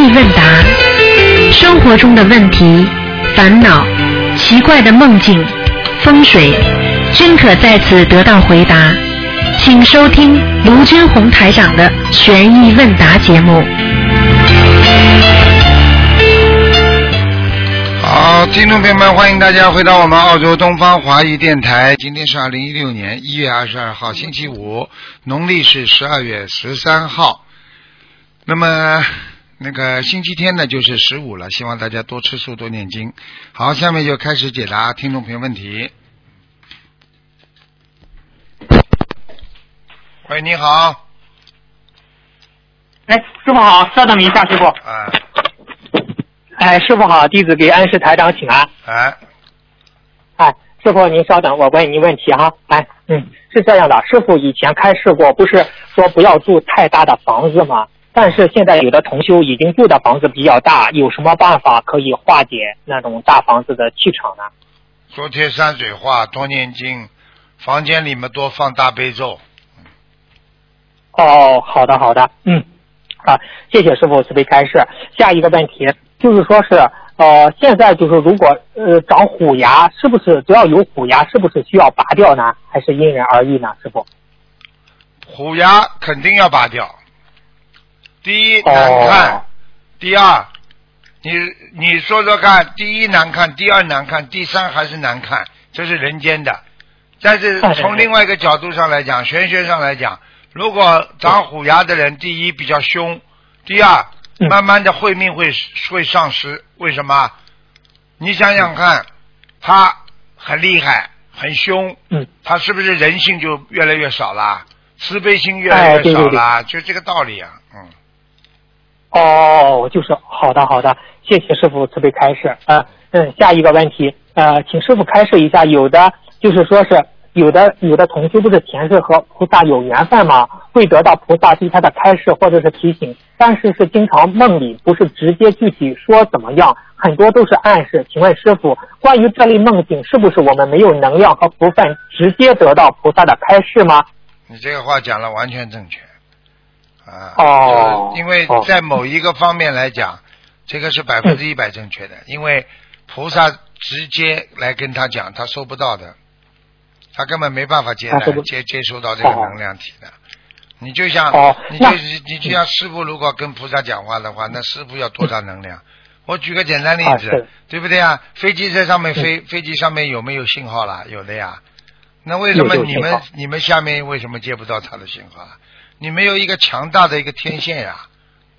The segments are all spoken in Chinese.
意问答生活中的问题、烦恼、奇怪的梦境、风水，均可在此得到回答。请收听卢军红台长的《悬疑问答》节目。好，听众朋友们，欢迎大家回到我们澳洲东方华语电台。今天是二零一六年一月二十二号，星期五，农历是十二月十三号。那么那个星期天呢，就是十五了，希望大家多吃素，多念经。好，下面就开始解答听众朋友问题。喂，你好。哎，师傅好，稍等一下，师傅。哎。哎，师傅好，弟子给安师台长请安。哎。哎，师傅您稍等，我问您问题哈。哎，嗯，是这样的，师傅以前开示过，不是说不要住太大的房子吗？但是现在有的同修已经住的房子比较大，有什么办法可以化解那种大房子的气场呢？多贴山水画，多念经，房间里面多放大悲咒。哦，好的好的，嗯，啊，谢谢师傅慈悲开示。下一个问题就是说是呃，现在就是如果呃长虎牙，是不是只要有虎牙，是不是需要拔掉呢？还是因人而异呢？师傅，虎牙肯定要拔掉。第一难看，第二，你你说说看，第一难看，第二难看，第三还是难看，这是人间的。但是从另外一个角度上来讲，玄学上来讲，如果长虎牙的人，第一比较凶，第二慢慢的慧命会会丧失。为什么？你想想看，他很厉害，很凶，他是不是人性就越来越少了？慈悲心越来越少了？就这个道理啊，嗯。哦，就是好的，好的，谢谢师傅慈悲开示。呃，嗯，下一个问题，呃，请师傅开示一下，有的就是说是有的有的同修不是前世和菩萨有缘分吗？会得到菩萨对他的开示或者是提醒，但是是经常梦里不是直接具体说怎么样，很多都是暗示。请问师傅，关于这类梦境，是不是我们没有能量和福分直接得到菩萨的开示吗？你这个话讲了完全正确。啊，哦，因为在某一个方面来讲，这个是百分之一百正确的，因为菩萨直接来跟他讲，他收不到的，他根本没办法接来接接收到这个能量体的。你就像，你就你就像师傅如果跟菩萨讲话的话，那师傅要多大能量？我举个简单例子，对不对啊？飞机在上面飞，飞机上面有没有信号啦？有的呀。那为什么你们你们下面为什么接不到他的信号？你没有一个强大的一个天线呀，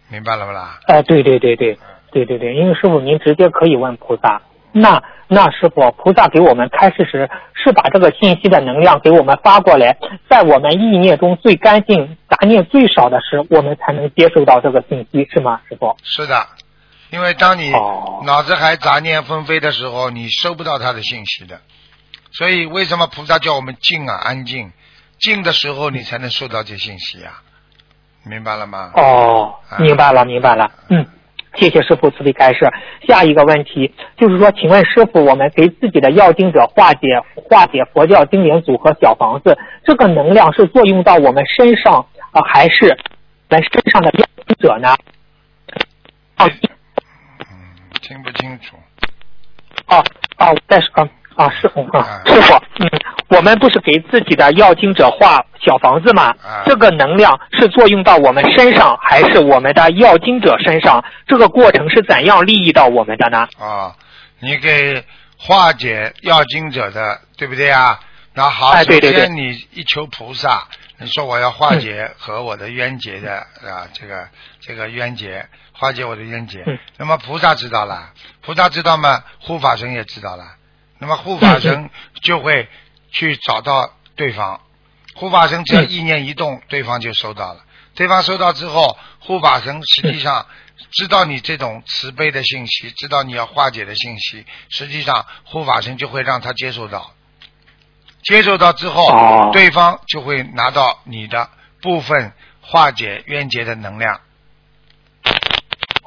明白了不啦？哎，对对对对，对对对，因为师傅您直接可以问菩萨，那那师傅菩萨给我们开示时是把这个信息的能量给我们发过来，在我们意念中最干净、杂念最少的时，我们才能接受到这个信息，是吗，师傅？是的，因为当你脑子还杂念纷飞的时候，你收不到他的信息的，所以为什么菩萨叫我们静啊，安静？静的时候，你才能收到这信息啊，明白了吗？哦，明白了，明白了。嗯，谢谢师傅慈悲开示。下一个问题就是说，请问师傅，我们给自己的要经者化解化解佛教经典组合小房子，这个能量是作用到我们身上啊，还是我们身上的要经者呢？哦，嗯，听不清楚。哦哦，但是啊。啊，师傅啊，师傅，嗯，我们不是给自己的要经者画小房子吗？这个能量是作用到我们身上，还是我们的要经者身上？这个过程是怎样利益到我们的呢？啊，你给化解要经者的，对不对啊？那好，首先你一求菩萨，你说我要化解和我的冤结的啊，这个这个冤结，化解我的冤结。那么菩萨知道了，菩萨知道吗？护法神也知道了。那么护法神就会去找到对方，护法神只要意念一动，对方就收到了。对方收到之后，护法神实际上知道你这种慈悲的信息，知道你要化解的信息，实际上护法神就会让他接受到。接受到之后，对方就会拿到你的部分化解冤结的能量。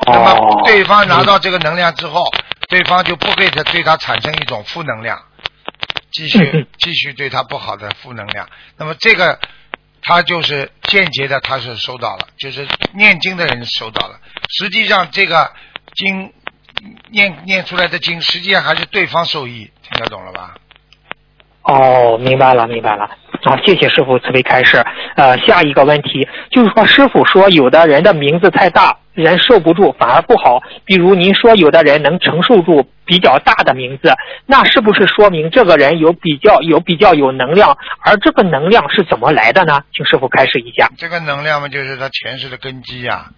那么对方拿到这个能量之后。对方就不会再对他产生一种负能量，继续继续对他不好的负能量。那么这个他就是间接的，他是收到了，就是念经的人收到了。实际上这个经念念出来的经，实际上还是对方受益，听得懂了吧？哦，明白了，明白了。好，谢谢师傅慈悲开示。呃，下一个问题就是说，师傅说有的人的名字太大，人受不住，反而不好。比如您说有的人能承受住比较大的名字，那是不是说明这个人有比较有比较有能量？而这个能量是怎么来的呢？请师傅开示一下。这个能量嘛，就是他前世的根基呀、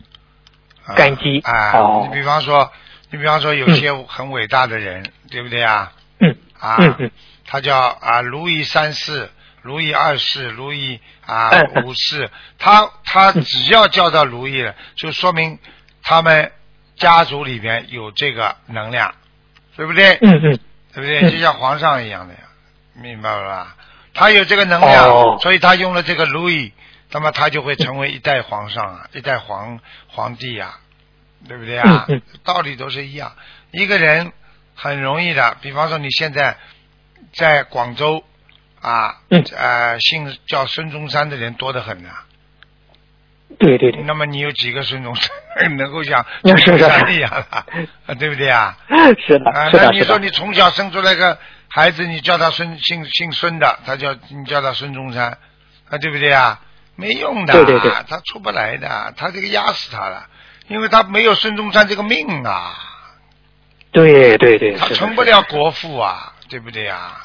啊。根基啊，哦你比方说，你比方说有些很伟大的人，对不对啊？嗯啊，嗯嗯他叫啊路易三世、路易二世、如意啊五世，他他只要叫到如意了，就说明他们家族里边有这个能量，对不对？嗯嗯对不对？嗯就像皇上一样的呀，明白了吧？他有这个能量，哦所以他用了这个如意，那么他就会成为一代皇上啊，一代皇皇帝啊，对不对啊？道理都是一样。一个人很容易的，比方说你现在在广州啊，嗯。呃，姓叫孙中山的人多得很呐、对对对，那么你有几个孙中山能够像 孙中山一样的，啊对不对啊？是的啊，那你说你从小生出来个孩子，你叫他孙姓姓孙的，他叫你叫他孙中山，啊，对不对啊？没用的，对对对。他出不来的，他这个压死他了，因为他没有孙中山这个命啊，对对对，他成不了国父啊，对不对啊？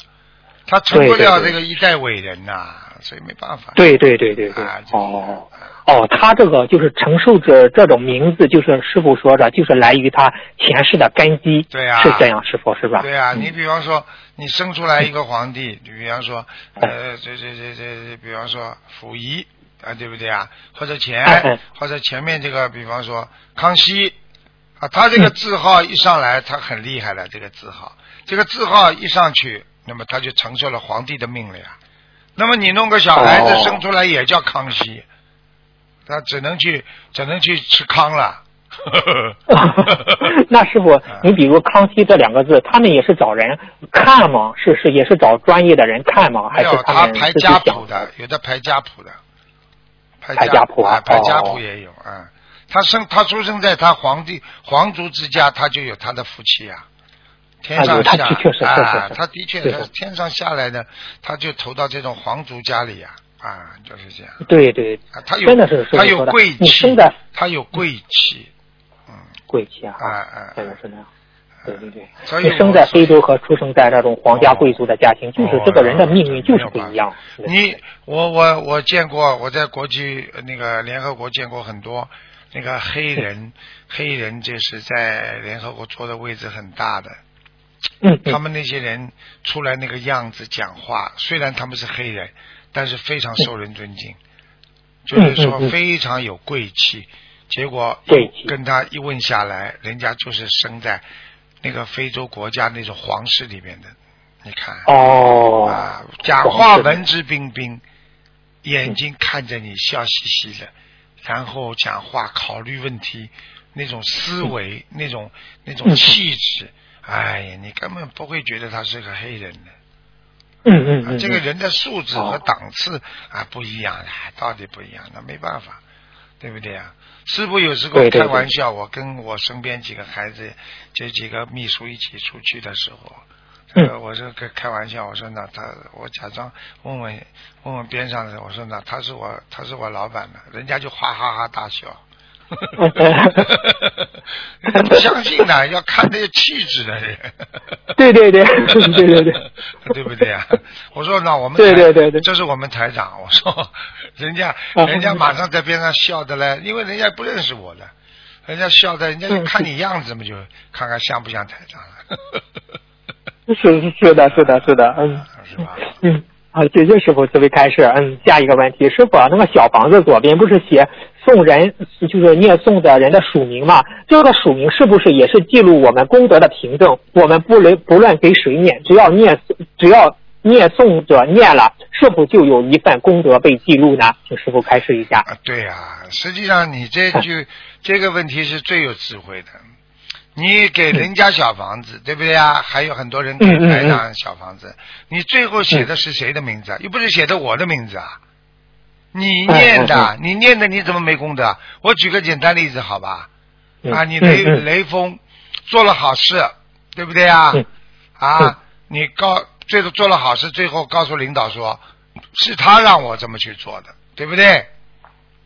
他成不了这个一代伟人呐、所以没办法。对对对对对。哦哦，他这个就是承受着这种名字，就是师傅说的，就是来于他前世的根基，对啊。是这样，师傅是吧？对啊，嗯。你比方说，你生出来一个皇帝，你比方说，呃，这这这这这，比方说溥仪啊，对不对啊？或者前或者前面这个，比方说康熙啊，他这个嗯字号一上来，他很厉害的，这个字号，这个字号一上去，那么他就承受了皇帝的命了呀。那么你弄个小孩子哦生出来也叫康熙，他只能去只能去吃康了。那师傅，你比如康熙这两个字，他们也是找人看吗？是是也是找专业的人看吗？还是他他排家谱的，有的排家谱的，排排家谱啊啊，排家哦谱也有啊。他生他出生在他皇帝皇族之家，他就有他的福气啊。天上下的确是是啊，是他的确是天上下来的，他就投到这种皇族家里呀，啊，就是这样对对，啊。他有真的是他有贵气他有贵气，嗯贵气啊，啊啊，真的是那样。对对对，所以你生在非洲和出生在那种皇家贵族的家庭，就是这个人的命运就是不一样。你我我我见过，我在国际呃那个联合国见过很多那个黑人，黑人就是在联合国坐的位置很大的，他们那些人出来那个样子讲话，虽然他们是黑人，但是非常受人尊敬，就是说非常有贵气。结果跟他一问下来，人家就是生在那个非洲国家那种皇室里面的，你看。哦啊，讲话文质彬彬，眼睛看着你笑嘻嘻的，然后讲话考虑问题那种思维，那种那种嗯气质，哎呀，你根本不会觉得他是个黑人的。啊嗯嗯嗯，这个人的素质和哦档次啊不一样的，到底不一样，那没办法，对不对啊？师傅有时候对对对开玩笑，我跟我身边几个孩子，这几个秘书一起出去的时候，嗯呃，我是开开玩笑，我说那他，我假装问问问问边上的人，我说那他是我他是我老板的，人家就哈哈哈大笑。你怎么相信呢？要看那个气质的人。对对对 对对对，对不对啊？我说那我们对对对对这是我们台长。我说人家啊人家马上在边上笑的嘞，因为人家不认识我了，人家笑的，人家就嗯看你样子嘛，就看看像不像台长了，是是是的是的是的，嗯是吧？嗯。好，谢谢师傅慈悲开示。嗯，下一个问题，师傅啊，那个小房子左边不是写送人，就是念诵的人的署名嘛？这个署名是不是也是记录我们功德的凭证？我们不论不论给谁念，只要念只要念诵者念了，是否就有一份功德被记录呢？请师傅开示一下。啊，对呀、实际上你这句 这个问题是最有智慧的。你给人家小房子，对不对啊？还有很多人给台长小房子，你最后写的是谁的名字啊？又不是写的我的名字啊！你念的，嗯你念的，你怎么没功德？我举个简单例子，好吧？嗯啊，你雷雷锋，做了好事，对不对啊？嗯啊嗯，你告最后做了好事，最后告诉领导说，是他让我这么去做的，对不对？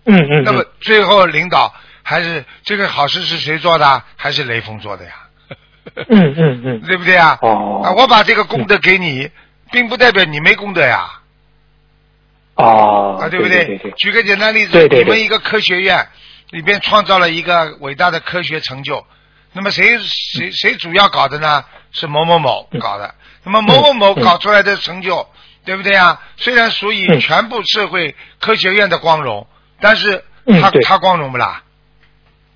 嗯嗯那么嗯，最后领导还是这个好事是谁做的？还是雷锋做的呀？嗯嗯嗯，对不对啊？哦啊，我把这个功德给你，并不代表你没功德呀。哦，啊，不对对对，举个简单例子，你们一个科学院里边创造了一个伟大的科学成就，那么谁谁谁主要搞的呢？是某某某搞的。那么某某某嗯搞出来的成就，对不对啊？虽然属于嗯全部社会科学院的光荣，但是他嗯他光荣不啦？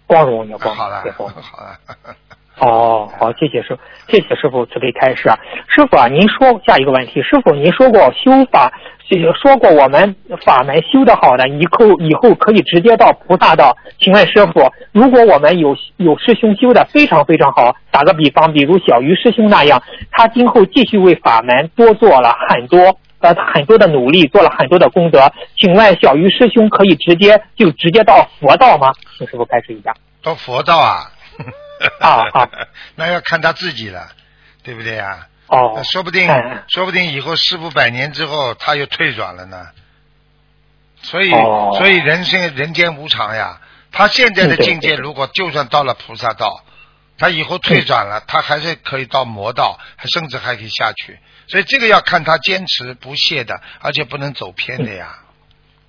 光荣也光荣，好了。好了，哦，好，谢谢师，谢谢师傅慈悲开示啊。师傅啊，您说下一个问题，师傅您说过修法，说过我们法门修得好的，以后以后可以直接到菩萨道。请问师傅，如果我们有有师兄修的非常非常好，打个比方，比如小鱼师兄那样，他今后继续为法门多做了很多。呃，很多的努力，做了很多的功德。请问小鱼师兄可以直接就直接到佛道吗？请师傅开示一下。到佛道啊？啊啊 那要看他自己了，对不对呀？哦那，说不定嗯，说不定以后师傅百年之后他又退转了呢。所以，哦所以人生人间无常呀。他现在的境界，如果就算到了菩萨道，他以后退转了，他还是可以到魔道，还甚至还可以下去。所以这个要看他坚持不懈的，而且不能走偏的呀，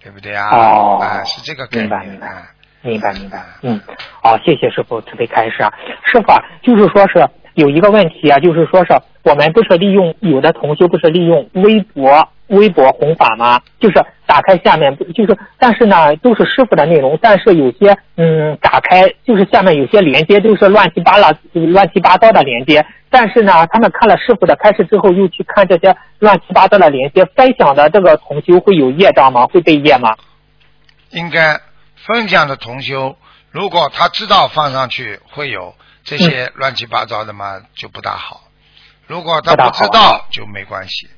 对不对呀？哦啊，是这个概念啊。明白明白，嗯，好，谢谢师傅慈悲开示啊。师傅啊，就是说是有一个问题啊，就是说是我们不是利用有的同修不是利用微博微博弘法吗？就是打开下面就是，但是呢都是师傅的内容，但是有些嗯打开就是下面有些连接都是乱七八糟乱七八糟的连接，但是呢他们看了师傅的开示之后，又去看这些乱七八糟的连接，分享的这个同修会有业障吗？会被业吗？应该分享的同修，如果他知道放上去会有这些乱七八糟的嘛，就不大好。如果他不知道就没关系，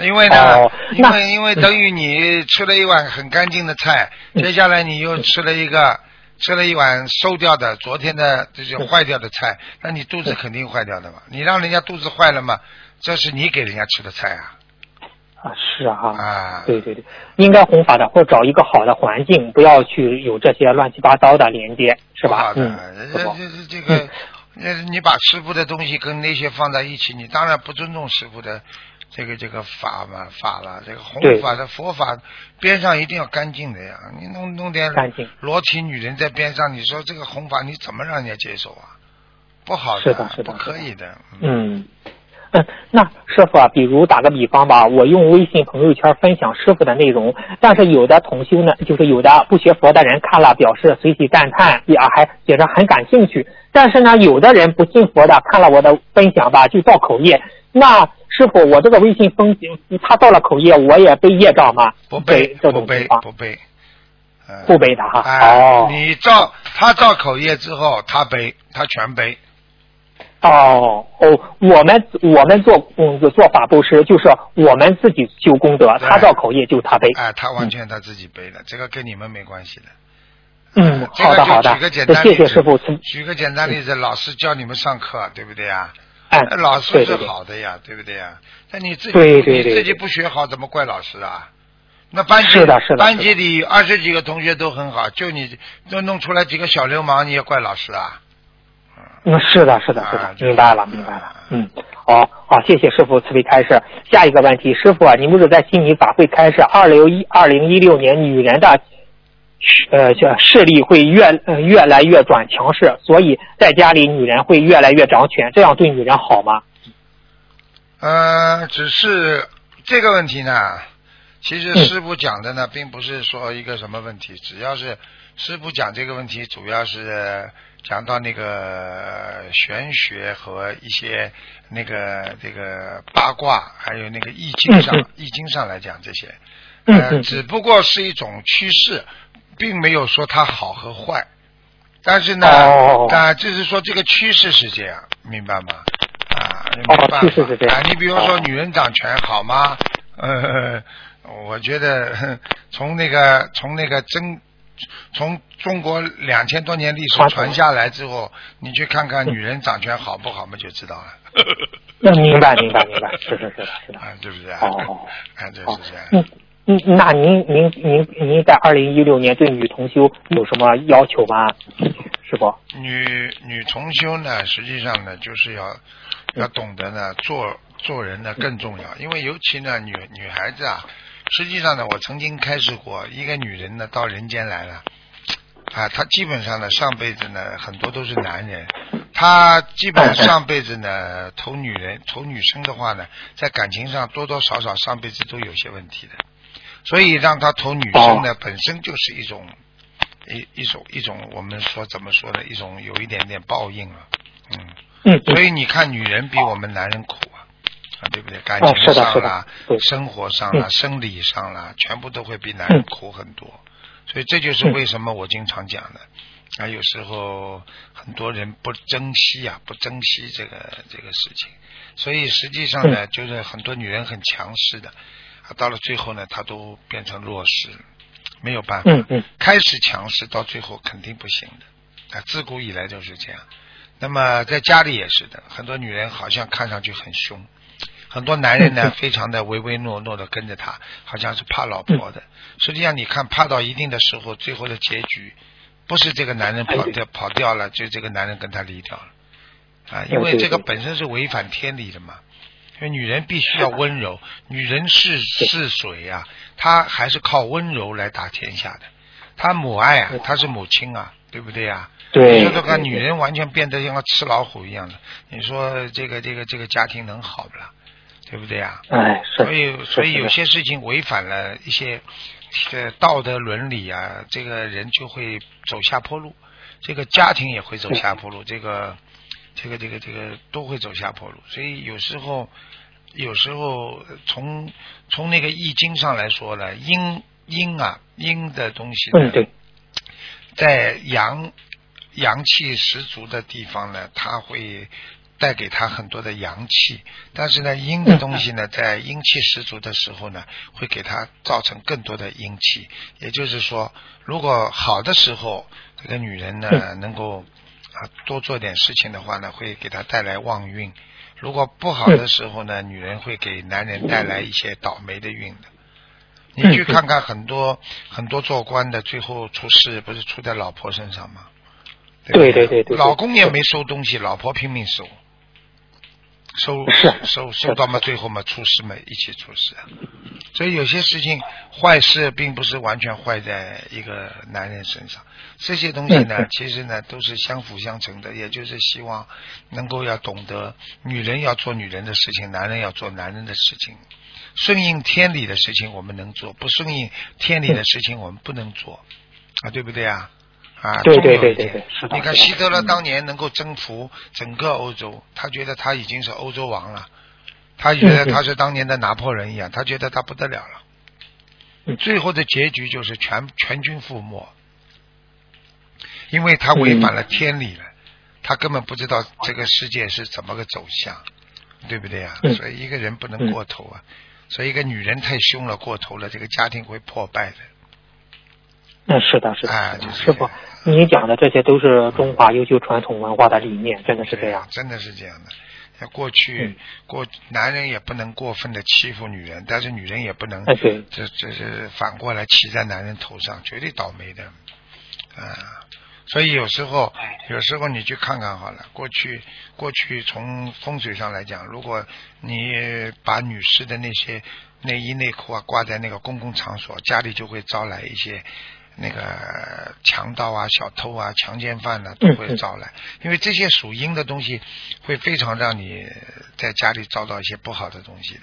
因为呢，哦因为因为等于你吃了一碗很干净的菜，嗯接下来你又吃了一个。吃了一碗馊掉的昨天的这些嗯坏掉的菜，那你肚子肯定坏掉的嘛。你让人家肚子坏了嘛，这是你给人家吃的菜啊啊，是啊，啊！对对对，应该弘法的或找一个好的环境，不要去有这些乱七八糟的连接，是吧好？的，嗯，这这这这个，呃，你把师傅的东西跟那些放在一起，你当然不尊重师傅的这个这个法嘛法了。这个弘法的佛法边上一定要干净的呀，你弄弄点干净裸体女人在边上，你说这个弘法你怎么让人家接受啊？不好是的是的不可以的。嗯。嗯，那师傅啊，比如打个比方吧，我用微信朋友圈分享师傅的内容，但是有的同修呢，就是有的不学佛的人看了表示随喜赞叹，也还写着很感兴趣。但是呢，有的人不信佛的看了我的分享吧，就造口业。那师傅，我这个微信分他造了口业，我也背业障吗？不背这不背种情况不背。嗯不背的哈。哎哦，你造他造口业之后，他背，他全背。哦哦，我们我们做嗯做法布施，就是我们自己修功德，他造口业就他背。哎，他完全他自己背的，这个跟你们没关系的。嗯，好的好的就举个简，单例子谢谢师举个简单例子，老师教你们上课，对不对呀？哎那，老师是好的呀，对不对呀？那你自己对对对你自己不学好，怎么怪老师啊？那班级是的是的班级里二十几个同学都很好，就你就弄出来几个小流氓，你也怪老师啊？嗯，是的，是的，是的，啊明白了，明白了。嗯，好，好，谢谢师傅慈悲开示。下一个问题，师傅啊，您不是在悉尼法会开示，二零一二零一六年女人的呃这视力会越呃越来越转强势，所以在家里女人会越来越掌权，这样对女人好吗？呃，只是这个问题呢，其实嗯师傅讲的呢，并不是说一个什么问题，只要是师傅讲这个问题，主要是讲到那个玄学和一些那个这个八卦，还有那个易经上易经上来讲这些，嗯呃，嗯只不过是一种趋势，并没有说它好和坏。但是呢，哦啊，就是说这个趋势是这样，明白吗？啊，没哦办法。趋势是这样。啊，你比如说哦。女人掌权好吗？呃，我觉得 从那个从那个真从中国两千多年历史传下来之后，你去看看女人掌权好不好嘛，就知道了。那，明白明白明白，是是是的是的。啊，对不对？哦，啊，这哦是这样。嗯嗯，那您您您您在二零一六年对女同修有什么要求吗？师傅？女女重修呢，实际上呢，就是要要懂得呢，做做人呢更重要，因为尤其呢，女女孩子啊，实际上呢，我曾经开始过，一个女人呢到人间来了，啊，她基本上呢上辈子呢很多都是男人，她基本上上辈子呢投女人投女生的话呢，在感情上多多少少上辈子都有些问题的，所以让她投女生呢本身就是一种。一一种一种，我们说怎么说呢？一种有一点点报应了，嗯，嗯，所以你看，女人比我们男人苦对不对？感哦情上啦对，生活上啦，嗯生理上啦，全部都会比男人苦很多。所以这就是为什么我经常讲的，啊，有时候很多人不珍惜啊，不珍惜这个这个事情，所以实际上嗯呢，就是很多女人很强势的，啊，到了最后呢，她都变成弱势了，没有办法。嗯嗯开始强势，到最后肯定不行的啊！自古以来就是这样。那么在家里也是的，很多女人好像看上去很凶，很多男人呢非常的唯唯诺诺的跟着他，好像是怕老婆的。实际上你看，怕到一定的时候，最后的结局不是这个男人跑掉跑掉了，就这个男人跟他离掉了啊！因为这个本身是违反天理的嘛。因为女人必须要温柔，女人是是水啊，她还是靠温柔来打天下的。她母爱啊，她是母亲啊，对不对啊？对你说这个女人完全变得像个吃老虎一样的，你说这个这个这个家庭能好不啦？对不对啊？哎，是。所以所以有些事情违反了一些呃道德伦理啊，这个人就会走下坡路，这个家庭也会走下坡路，这个这个这个这个都会走下坡路。所以有时候有时候从从那个易经上来说呢，阴阴啊阴的东西呢，嗯，对，在阳阳气十足的地方呢，它会带给他很多的阳气，但是呢，阴的东西呢，在阴气十足的时候呢，会给他造成更多的阴气。也就是说，如果好的时候，这个女人呢，能够啊多做点事情的话呢，会给她带来旺运；如果不好的时候呢，女人会给男人带来一些倒霉的运的。你去看看很多很多做官的，最后出事不是出在老婆身上吗？对对对对对。老公也没收东西，老婆拼命收，收是收收到嘛，最后嘛出事嘛，一起出事啊。所以有些事情坏事并不是完全坏在一个男人身上，这些东西呢嗯，其实呢都是相辅相成的，也就是希望能够要懂得，女人要做女人的事情，男人要做男人的事情。顺应天理的事情我们能做，不顺应天理的事情我们不能做，啊，对不对啊？啊，对对对对对是的你看希特勒嗯。当年能够征服整个欧洲，他觉得他已经是欧洲王了，他觉得他是当年的拿破仑一样，他觉得他不得了了。嗯。最后的结局就是全全军覆没，因为他违反了天理了，他根本不知道这个世界是怎么个走向，对不对呀、嗯。所以一个人不能过头啊，所以一个女人太凶了，过头了，这个家庭会破败的。嗯，是的，是的，哎就是是的师傅，你讲的这些都是中华优秀传统文化的理念，真的是这样。真的是这样的。在过去嗯过男人也不能过分的欺负女人，但是女人也不能这这是反过来骑在男人头上，绝对倒霉的啊！所以有时候有时候你去看看好了，过去过去从风水上来讲，如果你把女士的那些内衣内裤啊挂在那个公共场所，家里就会招来一些。那个强盗啊、小偷啊、强奸犯呢、都会招来，因为这些属阴的东西会非常让你在家里遭到一些不好的东西的。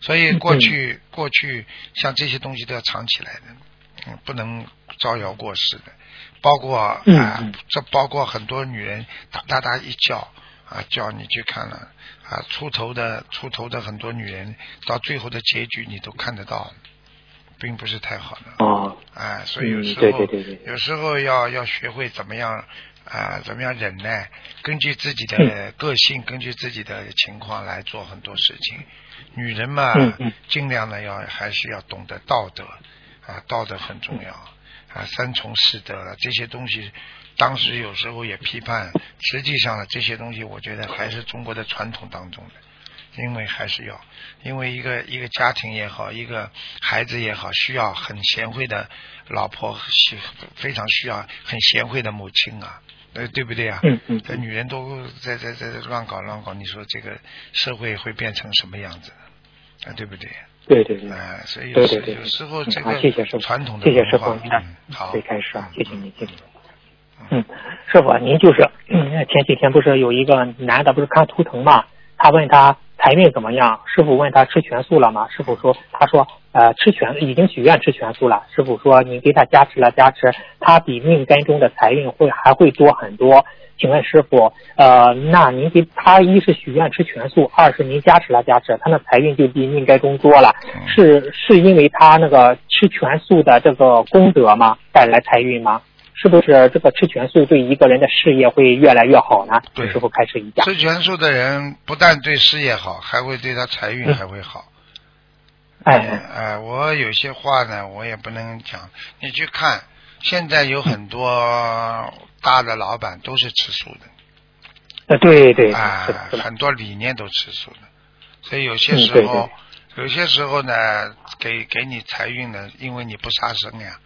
所以过去、过去像这些东西都要藏起来的，嗯，不能招摇过市的。包括啊、这包括很多女人哒哒哒一叫啊叫你去看了啊，出头的出头的很多女人，到最后的结局你都看得到，并不是太好的。哦，啊，所以有嗯时候、对对对。对有时候要要学会怎么样啊，怎么样忍耐，根据自己的嗯。个性，根据自己的情况来做很多事情。女人嘛，尽量呢要还是要懂得道德啊，道德很重要啊，三从四德了，这些东西，当时有时候也批判，实际上呢，这些东西我觉得还是中国的传统当中的，因为还是要，因为一个一个家庭也好，一个孩子也好，需要很贤惠的老婆，需非常需要很贤惠的母亲啊，呃，对不对啊？嗯嗯这女人都在在在乱搞乱搞，你说这个社会会变成什么样子？啊，对不对？对对对。哎，所以有对对对，时有时候这个传统的谢谢师文化嗯，好最，开始啊，谢谢你，谢谢。嗯，师傅，您就是嗯前几天不是有一个男的不是看图腾嘛？他问他财运怎么样？师傅问他吃全素了吗？师傅说，他说呃吃全已经许愿吃全素了。师傅说您给他加持了加持，他比命根中的财运会还会多很多。请问师傅，呃，那您给他一是许愿吃全素，二是您加持了加持，他的财运就比命根中多了，嗯是是因为他那个吃全素的这个功德吗带来财运吗？是不是这个吃全素对一个人的事业会越来越好呢？对师傅开始一下。吃全素的人不但对事业好，还会对他财运嗯还会好。哎，哎，我有些话呢，我也不能讲。你去看，现在有很多大的老板都是吃素的，呃，对对，啊很多理念都吃素的，所以有些嗯对时候，有些时候呢，给给你财运呢，因为你不杀生呀。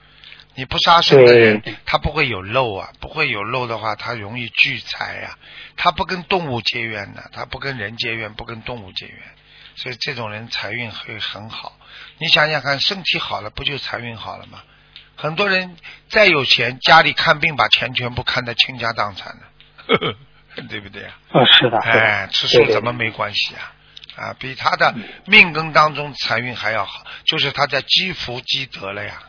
你不杀生的人，他不会有漏啊，不会有漏的话，他容易聚财呀、他不跟动物结缘的，他不跟人结缘，不跟动物结缘，所以这种人财运会很好。你想想看，身体好了，不就财运好了吗？很多人再有钱，家里看病把钱全部看得倾家荡产的，对不对啊？呃，是的，是的，哎，吃素怎么没关系啊？啊，比他的命根当中财运还要好，就是他在积福积德了呀。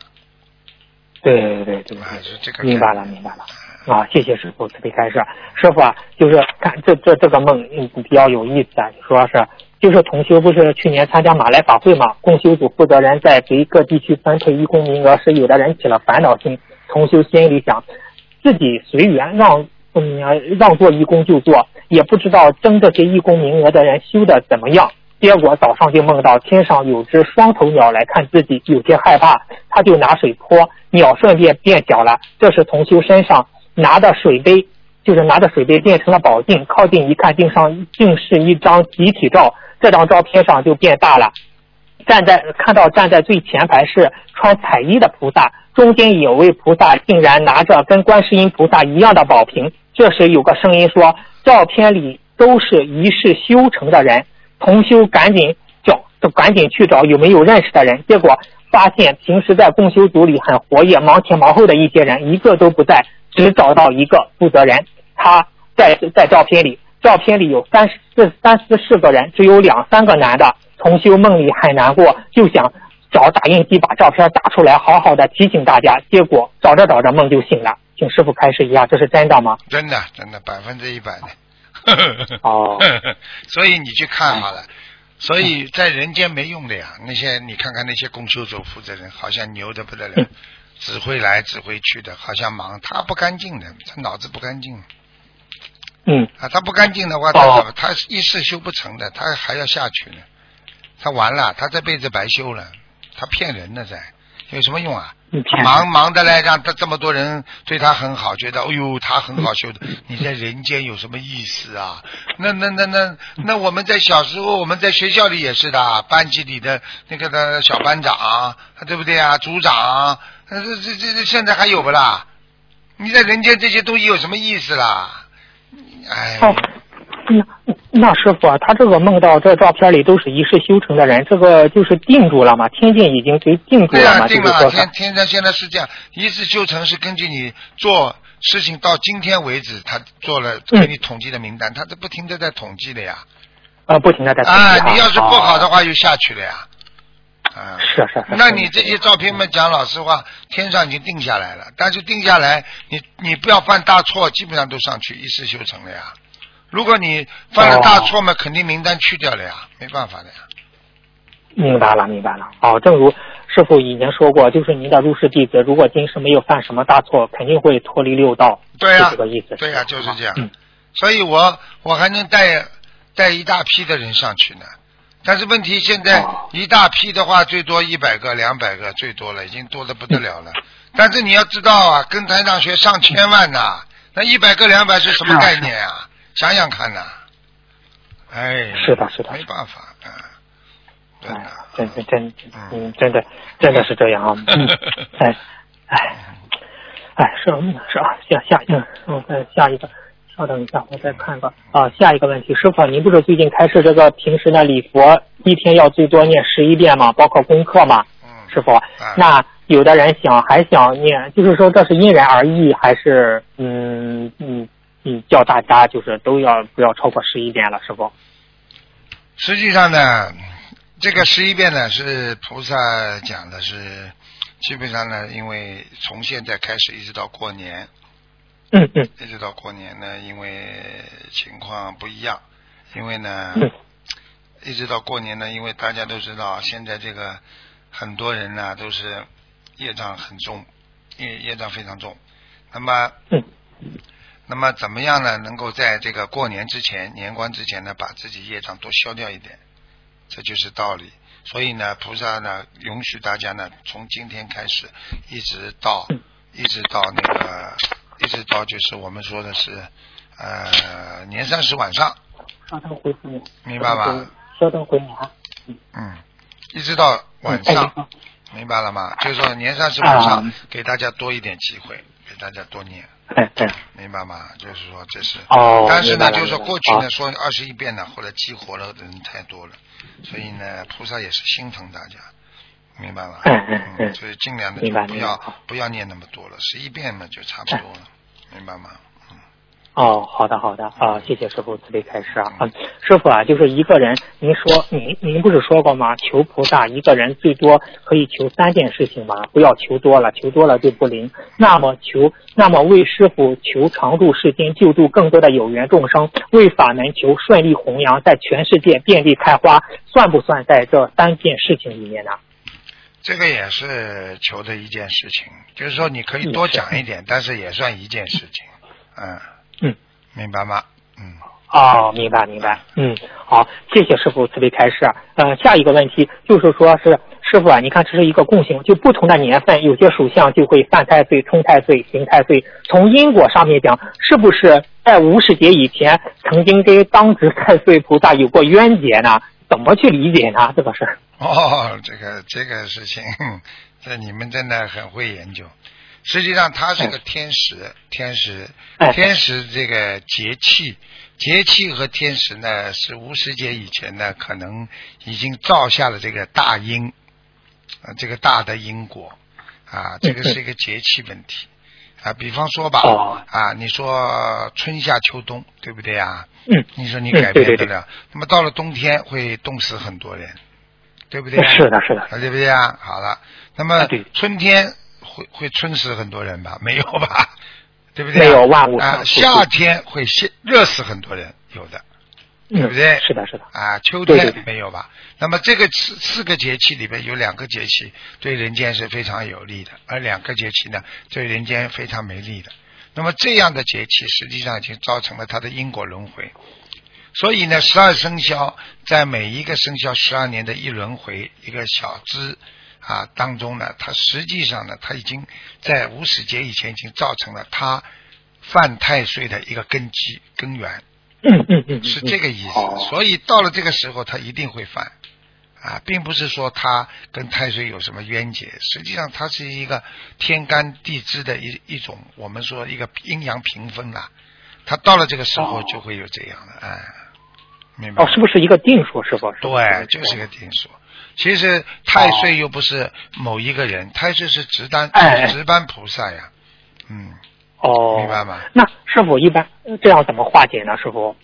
对对对对啊，对，是这个明白了，明白了。啊，谢谢师傅慈悲开示。师傅啊，就是看这这这个梦嗯比较有意思啊，说是就是同修不是去年参加马来法会嘛，共修组负责人在给各地区分配义工名额时，有的人起了烦恼心，同修心里想自己随缘让嗯让做义工就做，也不知道争这些义工名额的人修的怎么样。结果早上就梦到天上有只双头鸟来看自己，有些害怕，他就拿水泼，鸟瞬间变小了。这时同修身上拿的水杯，就是拿着水杯变成了宝镜，靠近一看，镜上竟是一张集体照，这张照片上就变大了。站在看到站在最前排是穿彩衣的菩萨，中间有位菩萨竟然拿着跟观世音菩萨一样的宝瓶。这时有个声音说，照片里都是一世修成的人。同修赶紧找，就赶紧去找有没有认识的人，结果发现平时在共修组里很活跃、忙前忙后的一些人一个都不在，只找到一个负责人，他在在照片里，照片里有三四三四四个人，只有两三个男的。同修梦里很难过，就想找打印机把照片打出来，好好的提醒大家。结果找着找着梦就醒了，请师傅开示一下，这是真的吗？真的，真的，百分之一百的。哦，所以你去看好了，所以在人间没用的呀。那些你看看那些公修组负责人，好像牛的不得了，指挥来指挥去的，好像忙，他不干净的，他脑子不干净。嗯，啊，他不干净的话，他哦。他一世修不成的，他还要下去呢，他完了，他这辈子白修了，他骗人的在，有什么用啊？忙忙的嘞，让他这么多人对他很好，觉得哎呦他很好修的，你在人间有什么意思啊？那那那那那我们在小时候，我们在学校里也是的，班级里的那个的小班长，对不对啊？组长，这这这这现在还有不啦？你在人间这些东西有什么意思啦？哎，哦，那那师傅啊，他这个梦到这照片里都是一世修成的人，这个就是定住了嘛？天界已经给定住了嘛？啊定了，天天上现在是这样，一世修成是根据你做事情到今天为止，他做了嗯给你统计的名单，他这不停的在统计的呀。呃不停的在统计啊，你要是不好的哦话，又下去了呀。啊，是是是。那你这些照片嘛，讲老实话，天上已经定下来了，但是定下来，你你不要犯大错，基本上都上去一世修成了呀。如果你犯了大错嘛，肯定名单去掉了呀，没办法的呀。明白了，明白了。哦，正如师傅以前说过，就是您的入室弟子，如果今世没有犯什么大错，肯定会脱离六道。对呀、是这个意思。对呀、就是这样。嗯所以我我还能带带一大批的人上去呢。但是问题现在哦一大批的话，最多一百个、两百个，最多了，已经多的不得了了。但是你要知道啊，跟台长学上千万呐，那一百个两百是什么概念啊？想想看呐，哎，是的，是的，没办法啊，真的，真真真，嗯，真的真的是这样啊，嗯，哎哎哎，是是啊，下下嗯，我再下一个。稍等一下，我再看个啊，下一个问题，师傅，您不是最近开设这个平时呢礼佛，一天要最多念十一遍吗？包括功课吗？嗯，师傅，那有的人想还想念，就是说这是因人而异，还是嗯嗯嗯，叫大家就是都要不要超过十一遍了，师傅？实际上呢，这个十一遍呢是菩萨讲的是，基本上呢，因为从现在开始一直到过年。嗯嗯，一直到过年呢，因为情况不一样，因为呢，一直到过年呢，因为大家都知道，现在这个很多人呢都是业障很重，业业障非常重。那么，那么怎么样呢？能够在这个过年之前、年关之前呢，把自己业障多消掉一点，这就是道理。所以呢，菩萨呢允许大家呢，从今天开始，一直到一直到那个。一直到就是我们说的是，呃，年三十晚上。稍等回复你。明白吧？稍等回答。嗯。一直到晚上。明白了吗？就是说年三十晚上给大家多一点机会，给大家多念。对。明白吗？就是说这是。哦。但是呢，就是说过去呢说二十一遍呢，后来激活了的人太多了，所以呢，菩萨也是心疼大家。明白吗，嗯嗯嗯，所以尽量的就不要不要念那么多了，十一遍嘛就差不多了，明白吗？嗯。哦，好的好的啊，谢谢师傅慈悲开示啊。嗯，师傅啊，就是一个人，您说您您不是说过吗？求菩萨一个人最多可以求三件事情吗？不要求多了，求多了就不灵。那么求那么为师傅求常住世间，救助更多的有缘众生，为法门求顺利弘扬，在全世界遍地开花，算不算在这三件事情里面呢？这个也是求的一件事情，就是说你可以多讲一点，但是也算一件事情，嗯嗯，明白吗？嗯，哦，明白明白，嗯，好，谢谢师傅慈悲开示。呃，下一个问题就是说是师傅啊，你看这是一个共性，就不同的年份，有些属相就会犯太岁、冲太岁、刑太岁。从因果上面讲，是不是在无始劫以前曾经跟当值太岁菩萨有过冤结呢？怎么去理解呢？这个事儿？哦，这个这个事情，这你们真的很会研究。实际上，它是个天时，天时，天时这个节气，节气和天时呢，是无时节以前呢，可能已经造下了这个大因，啊，这个大的因果，啊，这个是一个节气问题，啊，比方说吧，啊，你说春夏秋冬，对不对呀？嗯。你说你改变得了，那么到了冬天会冻死很多人。对不对？是的，是的，对不对啊？好了，那么春天会会春死很多人吧？没有吧？对不对？没有万物啊。夏天会热死很多人，有的，对不对？是的，是的。啊，秋天没有吧？那么这个四四个节气里边有两个节气对人间是非常有利的，而两个节气呢对人间非常没利的。那么这样的节气实际上已经造成了它的因果轮回。所以呢，十二生肖在每一个生肖十二年的一轮回一个小支啊当中呢，他实际上呢，他已经在无始劫以前已经造成了他犯太岁的一个根基根源。嗯嗯嗯，是这个意思。所以到了这个时候，他一定会犯啊，并不是说他跟太岁有什么冤结，实际上它是一个天干地支的一一种，我们说一个阴阳平分啊。他到了这个时候就会有这样的哎。哦，是不是一个定数？是否？对，就是一个定数。其实太岁又不是某一个人，太岁是值班值班菩萨呀。嗯。哦。明白吗？那师傅一般这样怎么化解呢？师傅？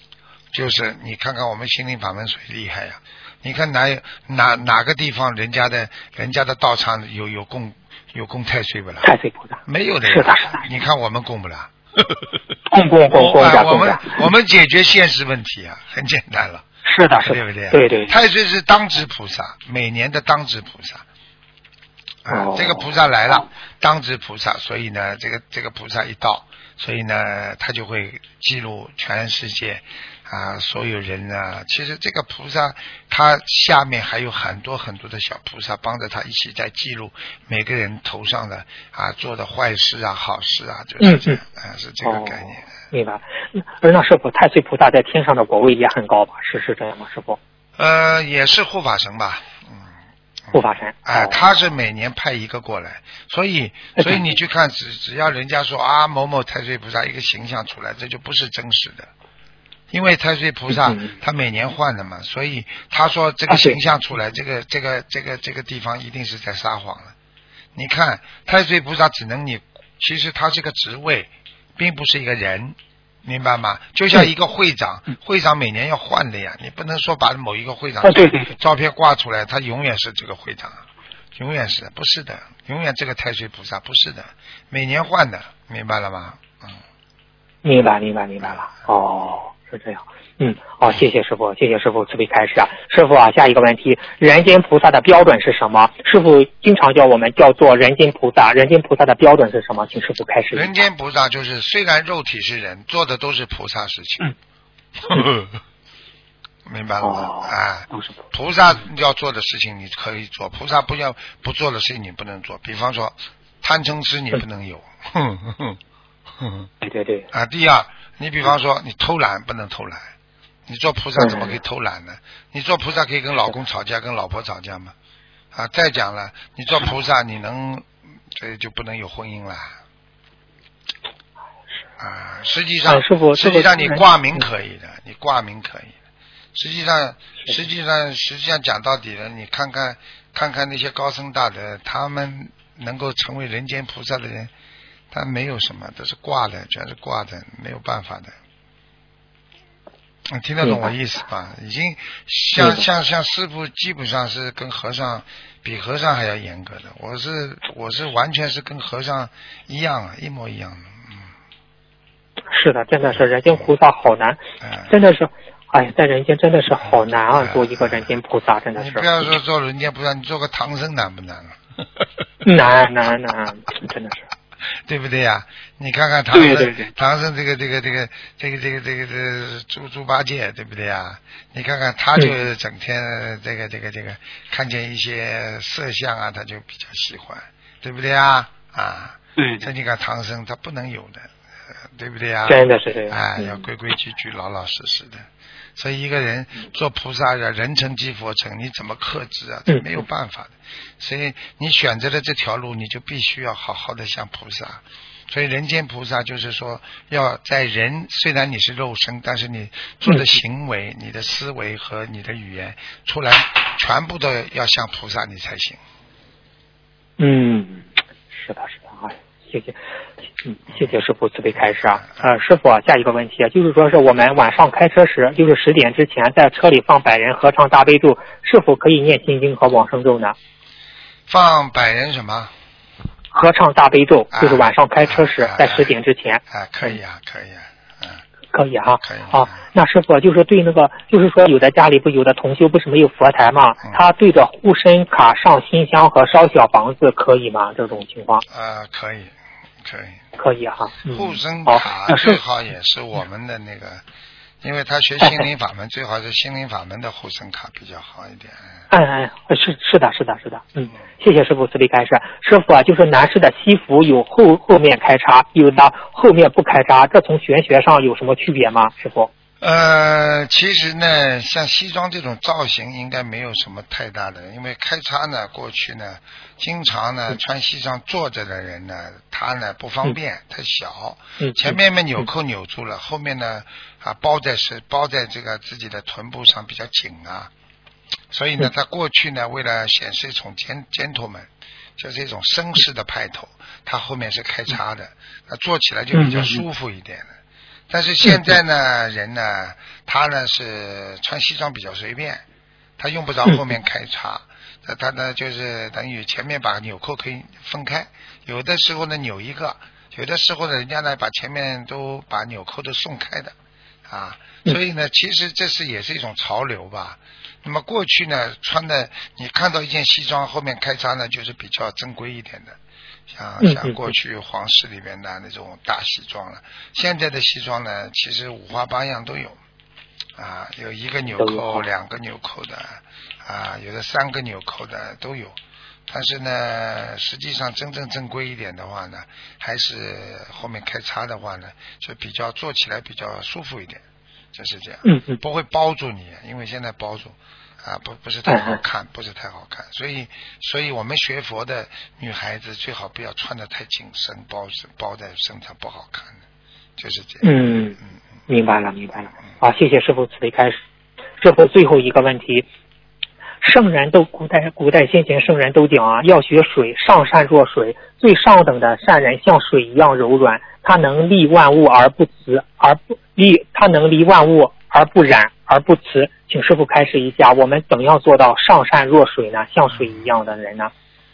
就是你看看我们心灵法门谁厉害呀？你看哪哪哪个地方人家的人家的道场有有供有供太岁不啦？太岁菩萨没有的。是的，是的。你看我们供不啦？供供供供家我们我们解决现实问题啊，很简单了。是的，是对不对？对对。太岁是当值菩萨，每年的当值菩萨。啊，这个菩萨来了，当值菩萨，所以呢，这个这个菩萨一到，所以呢，他就会记录全世界啊，所有人啊，其实这个菩萨他下面还有很多很多的小菩萨帮着他一起在记录每个人头上的啊做的坏事啊、好事啊，就是这样，啊，是这个概念。明白。而那师傅，太岁菩萨在天上的果位也很高吧？是是这样吗，师傅？呃，也是护法神吧。护法神，哎，他是每年派一个过来，所以，所以你去看，只只要人家说啊，某某太岁菩萨一个形象出来，这就不是真实的，因为太岁菩萨他每年换的嘛，所以他说这个形象出来，这个这个这个这个地方一定是在撒谎了。你看太岁菩萨只能你，其实他是个职位，并不是一个人。明白吗？就像一个会长，会长每年要换的呀，你不能说把某一个会长照片挂出来，他永远是这个会长，永远是不是的？永远这个太岁菩萨不是的，每年换的，明白了吗？嗯，明白，明白，明白了。哦，是这样。嗯，好，谢谢师傅，谢谢师傅慈悲开示啊，师傅啊，下一个问题，人间菩萨的标准是什么？师傅经常叫我们叫做人间菩萨，人间菩萨的标准是什么？请师傅开始。人间菩萨就是虽然肉体是人，做的都是菩萨事情。嗯，明白了吗？啊，菩萨要做的事情你可以做，菩萨不要不做的事情你不能做。比方说贪嗔痴你不能有。对对对。啊，第二，你比方说你偷懒不能偷懒。你做菩萨怎么可以偷懒呢？你做菩萨可以跟老公吵架，跟老婆吵架吗？啊，再讲了，你做菩萨 你能，这就不能有婚姻了。啊，实际上，实际上你挂名可以的，你挂名可以。实际上，实际上，实际上讲到底了，你看看，看看那些高僧大德，他们能够成为人间菩萨的人，他没有什么，都是挂的，全是挂的，没有办法的。你听得懂我意思吧？已经像像像师傅，基本上是跟和尚比和尚还要严格的。我是我是完全是跟和尚一样，一模一样的。嗯，是的，真的是人间菩萨好难，真的是，哎，在人间真的是好难啊！做一个人间菩萨真的是。你不要说做人间菩萨，你做个唐僧难不难啊？难难难，真的是。对不对呀？你看看唐僧，唐僧这个这个这个这个这个这个这猪猪八戒，对不对呀？你看看他就整天这个这个这个看见一些色相啊，他就比较喜欢，对不对呀？啊，这你看唐僧他不能有的，对不对呀？真的是这样。哎，要规规矩矩、老老实实的。所以一个人做菩萨的，人成即佛成，你怎么克制啊？这没有办法的。所以你选择了这条路，你就必须要好好的像菩萨。所以人间菩萨就是说，要在人虽然你是肉身，但是你做的行为、你的思维和你的语言出来，全部都要像菩萨，你才行。嗯，是的，是的啊，谢谢。嗯，谢谢师傅慈悲开示啊。呃，师傅，下一个问题就是说，是我们晚上开车时，就是十点之前，在车里放百人合唱大悲咒，是否可以念心经和往生咒呢？放百人什么？合唱大悲咒，就是晚上开车时，在十点之前。啊，可以啊，可以啊，嗯，可以哈。可以。好，那师傅就是对那个，就是说有的家里不有的同修不是没有佛台嘛，他对着护身卡上新香和烧小房子可以吗？这种情况？呃，可以。可以，可以哈。护身卡最好也是我们的那个，因为他学心灵法门，最好是心灵法门的护身卡比较好一点。哎哎，是是的，是的，是的。嗯，谢谢师傅慈悲开示。师傅啊，就是男士的西服有后后面开叉，有的后面不开叉，这从玄学上有什么区别吗？师傅？呃，其实呢，像西装这种造型应该没有什么太大的，因为开叉呢，过去呢，经常呢穿西装坐着的人呢，他呢不方便，太小，前面嘛纽扣扭住了，后面呢啊包在是包在这个自己的臀部上比较紧啊，所以呢，他过去呢为了显示一种 gentleman，就是一种绅士的派头，他后面是开叉的，那坐起来就比较舒服一点的。但是现在呢，人呢，他呢是穿西装比较随便，他用不着后面开叉，他呢就是等于前面把纽扣可以分开，有的时候呢扭一个，有的时候呢人家呢把前面都把纽扣都送开的，啊，所以呢其实这是也是一种潮流吧。那么过去呢穿的，你看到一件西装后面开叉呢，就是比较正规一点的。像像过去皇室里面的那种大西装了，现在的西装呢，其实五花八样都有，啊，有一个纽扣、啊两个纽扣的，啊，有的三个纽扣的都有。但是呢，实际上真正正规一点的话呢，还是后面开叉的话呢，就比较做起来比较舒服一点，就是这样。嗯嗯不会包住你，因为现在包住啊，不不是太好看，不是太好看。所以，所以我们学佛的女孩子最好不要穿的太紧身，包包在身上不好看的，就是这样。嗯，嗯嗯明白了，明白了。好，谢谢师傅慈悲开始。师傅最后一个问题，圣人都古代古代先贤圣人都讲啊，要学水，上善若水，最上等的善人像水一样柔软，他能利万物而不辞，而不利他能离万物而不染而不辞。请师傅开示一下，我们怎样做到上善若水呢？像水一样的人呢？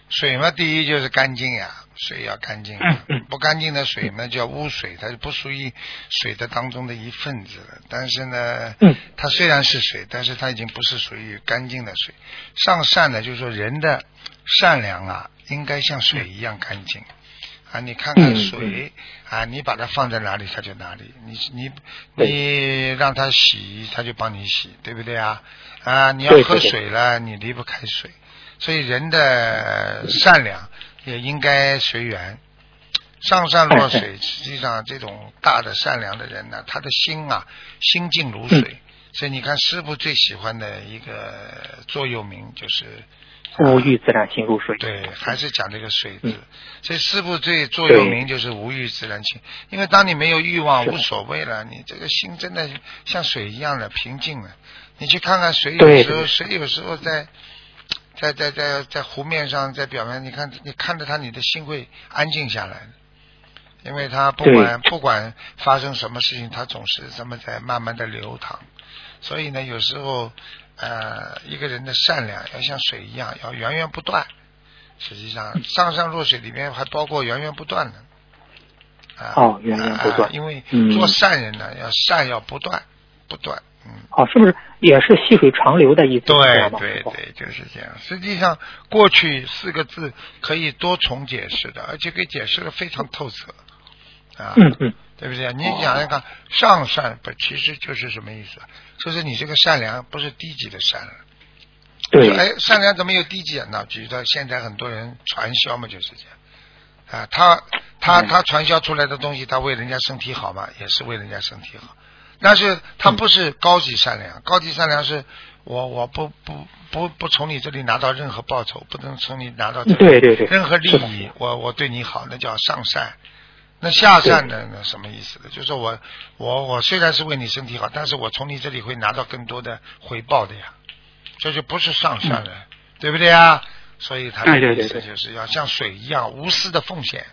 水嘛，第一就是干净呀，水要干净。不干净的水嘛叫污水，它就不属于水的当中的一份子了。但是呢，嗯它虽然是水，但是它已经不是属于干净的水。上善呢，就是说人的善良啊，应该像水一样干净。啊，你看看嗯水啊，你把它放在哪里，它就哪里。你你你让它洗，它就帮你洗，对不对啊？啊，你要喝水了，你离不开水。所以人的善良也应该随缘，上善若水。实际上，这种大的善良的人呢，他的心啊，心静如水。所以你看，师傅最喜欢的一个座右铭就是无欲自然清如水。对，还是讲这个水字。嗯所以师傅最座右铭就是无欲自然清。因为当你没有欲望、无所谓了，你这个心真的像水一样的平静了。你去看看水，有时候水有时候在在在在在湖面上，在表面，你看你看着它，你的心会安静下来。因为它不管不管发生什么事情，它总是这么在慢慢的流淌。所以呢，有时候呃，一个人的善良要像水一样，要源源不断。实际上，上善若水里面还包括源源不断的。啊、哦源源不断啊因为嗯做善人呢，要善要不断，不断。嗯，哦，是不是也是细水长流的意思？对对对，就是这样。实际上，过去四个字可以多重解释的，而且给解释的非常透彻。啊，嗯嗯，对不对？你想想看，上善不其实就是什么意思？就是你这个善良不是低级的善了。对说，哎，善良怎么有低级啊？那举到现在很多人传销嘛，就是这样。啊，他他嗯他传销出来的东西，他为人家身体好嘛，也是为人家身体好。但是嗯他不是高级善良，高级善良是我我不不不不从你这里拿到任何报酬，不能从你拿到对对对任何利益，我我对你好，那叫上善。那下善呢？那什么意思呢？就是说我我我虽然是为你身体好，但是我从你这里会拿到更多的回报的呀，这就不是上善了，对不对啊？所以他的意思就是要像水一样无私的奉献。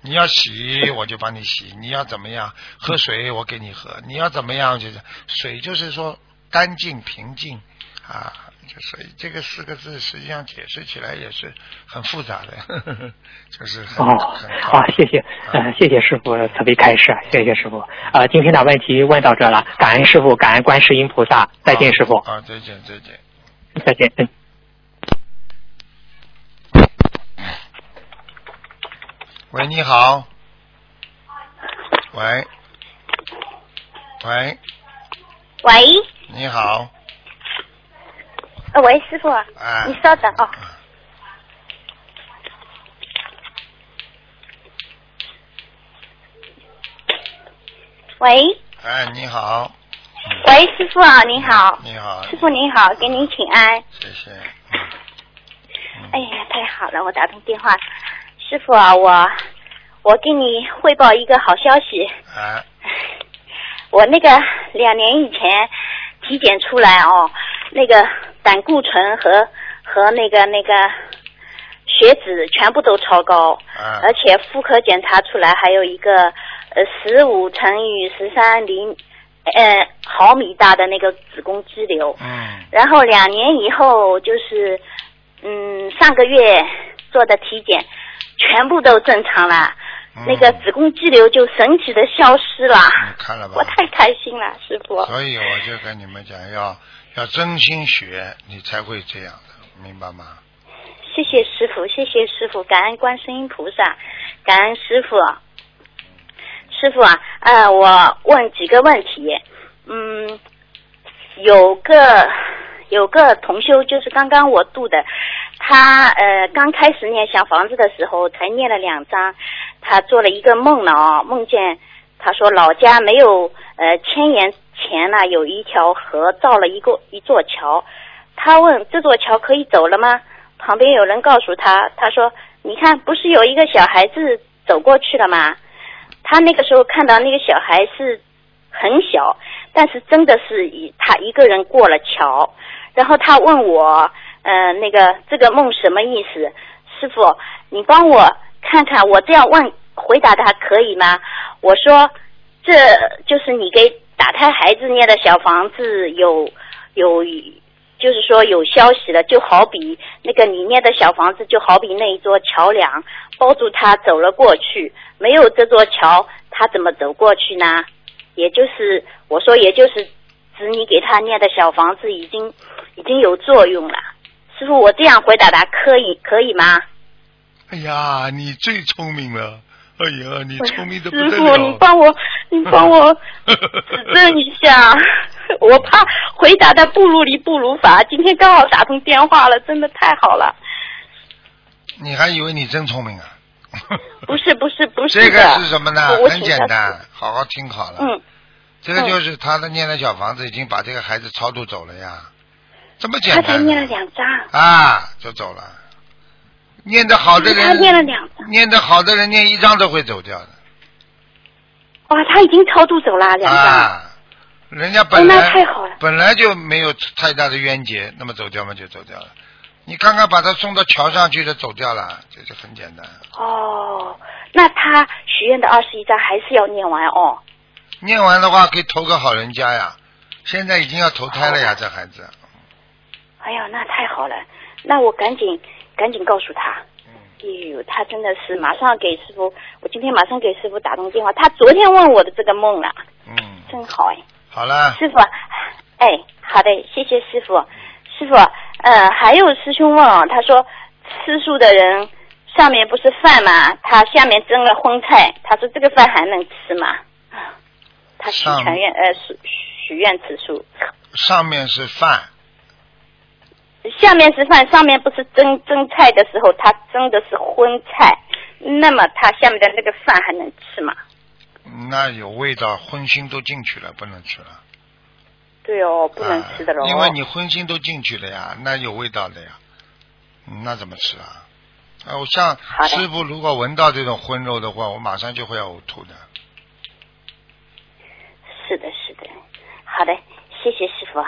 你要洗，我就帮你洗；你要怎么样喝水，我给你喝；你要怎么样，就是水，就是说干净平静啊。就所以这个四个字实际上解释起来也是很复杂的，呵呵呵就是很哦很，好，谢谢，呃，谢谢师傅慈悲开示，谢谢师傅。呃，今天的问题问到这了，感恩师傅，感恩观世音菩萨，再见，师傅，啊，再见再见。再见，嗯。喂，你好。喂，喂，喂，你好。呃喂，师傅，啊你稍等哦。喂，哎，你好。喂，师傅啊，你好，你好。师傅您好，给您请安。谢谢。哎呀，太好了，我打通电话。师傅啊，我我给你汇报一个好消息，啊，我那个两年以前体检出来哦，那个胆固醇和和那个那个血脂全部都超高，嗯而且妇科检查出来还有一个呃十五乘以十三厘呃毫米大的那个子宫肌瘤，嗯然后两年以后就是嗯上个月做的体检，全部都正常了，嗯那个子宫肌瘤就神奇的消失了。你看了吧？我太开心了，师傅。所以我就跟你们讲，要要真心学，你才会这样的，明白吗？谢谢师傅，谢谢师傅，感恩观世音菩萨，感恩师傅。师傅啊，呃，我问几个问题。嗯，有个有个同修，就是刚刚我度的，他呃刚开始念小房子的时候，才念了两章，他做了一个梦呢啊，梦见他说老家没有呃千年前呢有一条河造了一个一座桥，他问这座桥可以走了吗？旁边有人告诉他，他说你看不是有一个小孩子走过去了吗？他那个时候看到那个小孩是很小，但是真的是以他一个人过了桥。然后他问我，呃，那个这个梦什么意思？师傅，你帮我看看，我这样问回答他可以吗？我说，这就是你给打胎孩子念的小房子有有，就是说有消息了，就好比那个你念的小房子，就好比那一座桥梁包住他走了过去，没有这座桥，他怎么走过去呢？也就是我说，也就是指你给他念的小房子已经已经有作用了。师傅，我这样回答他可以可以吗？哎呀，你最聪明了！哎呀，你聪明的不师得了。傅，你帮我，你帮我指正一下，我怕回答的不如理不如法。今天刚好打通电话了，真的太好了。你还以为你真聪明啊？不是不是不是，这个是什么呢？很简单，好好听好了。嗯，这个就是他的念的小房子已经把这个孩子超度走了呀，这么简单他。才念了两张，啊，就走了。念得好的人，他念了两张，念得好的人念一张都会走掉的哇，他已经超度走了两张，啊。人家哦，本来、那太好了。本来就没有太大的冤结，那么走掉嘛就走掉了。你刚刚把他送到桥上去的走掉了，这就很简单。哦，那他许愿的二十一张还是要念完哦。念完的话可以投个好人家呀，现在已经要投胎了呀，这孩子。哎呀，那太好了，那我赶紧赶紧告诉他。嗯哎呦，他真的是马上给师傅，我今天马上给师傅打通电话。他昨天问我的这个梦了，嗯，真好哎，好了，师傅，哎，好的，谢谢师傅。师傅，呃，还有师兄问哦，他说吃素的人上面不是饭吗，他下面蒸了荤菜，他说这个饭还能吃吗？啊他许上全愿呃许许愿吃素，上面是饭，下面是饭，上面不是蒸蒸菜的时候，它蒸的是荤菜，那么它下面的那个饭还能吃吗？那有味道，荤腥都进去了，不能吃了。对哦，不能吃的喽、啊因为你荤腥都进去了呀，那有味道的呀，嗯那怎么吃啊？啊，我像师傅如果闻到这种荤肉的话，我马上就会要呕吐的。是的，是的，好的，谢谢师傅。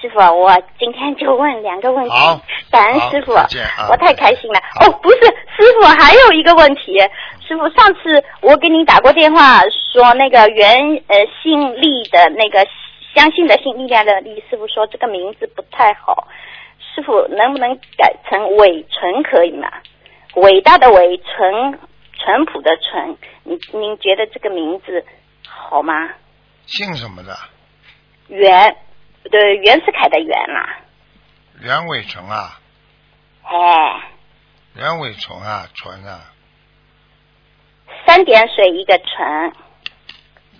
师傅，我今天就问两个问题好，感恩师傅我太开心了。好哦，不是，师傅还有一个问题，师傅上次我给您打过电话说那个原呃姓力的那个相信的信力量的力，师傅说这个名字不太好，师傅能不能改成伟纯可以吗？伟大的伟，纯淳朴的淳，您您觉得这个名字好吗？姓什么的？袁，对，袁世凯的袁啦，袁伟纯啊，哎，袁伟纯啊，纯啊，三点水一个纯，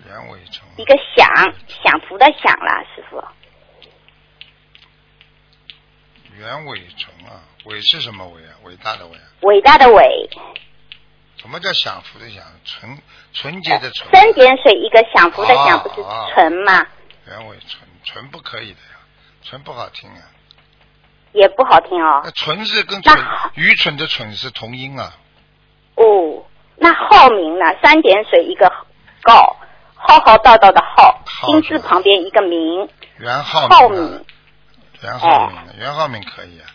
袁伟纯。一个享，享福的享啦，师傅。袁伟纯啊，伟是什么伟啊？伟大的伟啊？伟大的伟，什么叫享福的享？纯纯洁的纯。三点水一个享福的享，啊不是纯吗？袁伟纯，纯不可以的呀，纯不好听啊。也不好听哦那。纯是跟蠢愚蠢的蠢是同音啊。哦，那浩明呢？三点水一个告，浩浩荡荡的浩，金字旁边一个明，袁浩浩明啊明，袁浩明啊，袁浩明可以啊。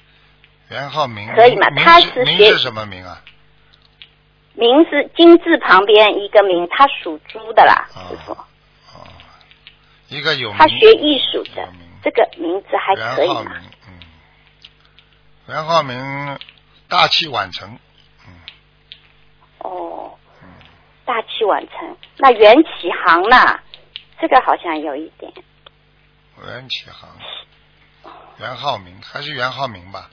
袁浩明可以吗他是学是什么名啊？名是金字旁边一个明，他属猪的啦，啊师傅。哦，一个有名他学艺术的，这个名字还可以吗袁浩明？，嗯，袁浩明大器晚成，嗯哦，嗯，大器晚成。那袁启航呢？这个好像有一点。袁启航，袁浩明还是袁浩明吧？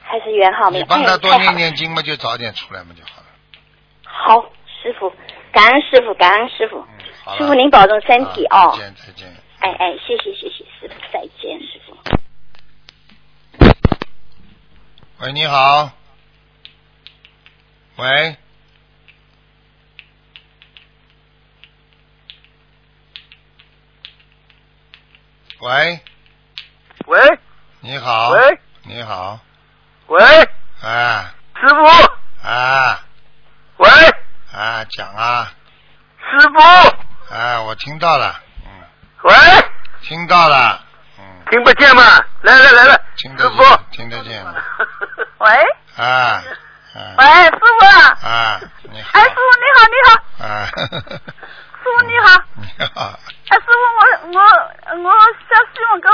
还是袁浩明。你帮他多念念经嘛，就早点出来嘛就好了。好，师傅，感恩师傅，感恩师傅。师傅您保重身体哦啊再见再见。哎哎，谢谢谢谢师傅，再见师傅。喂，你好。喂。喂，喂你好。喂你好。喂，啊师傅，啊喂，啊，讲啊师傅，啊，我听到了，嗯，喂，听到了，嗯，听不见吗？来来来来，听得见师傅，，听得见，喂，啊啊喂，师傅。啊，啊，你好。哎，师傅你好，你好，啊，师傅你好，你好，哎，师傅我我我想希望个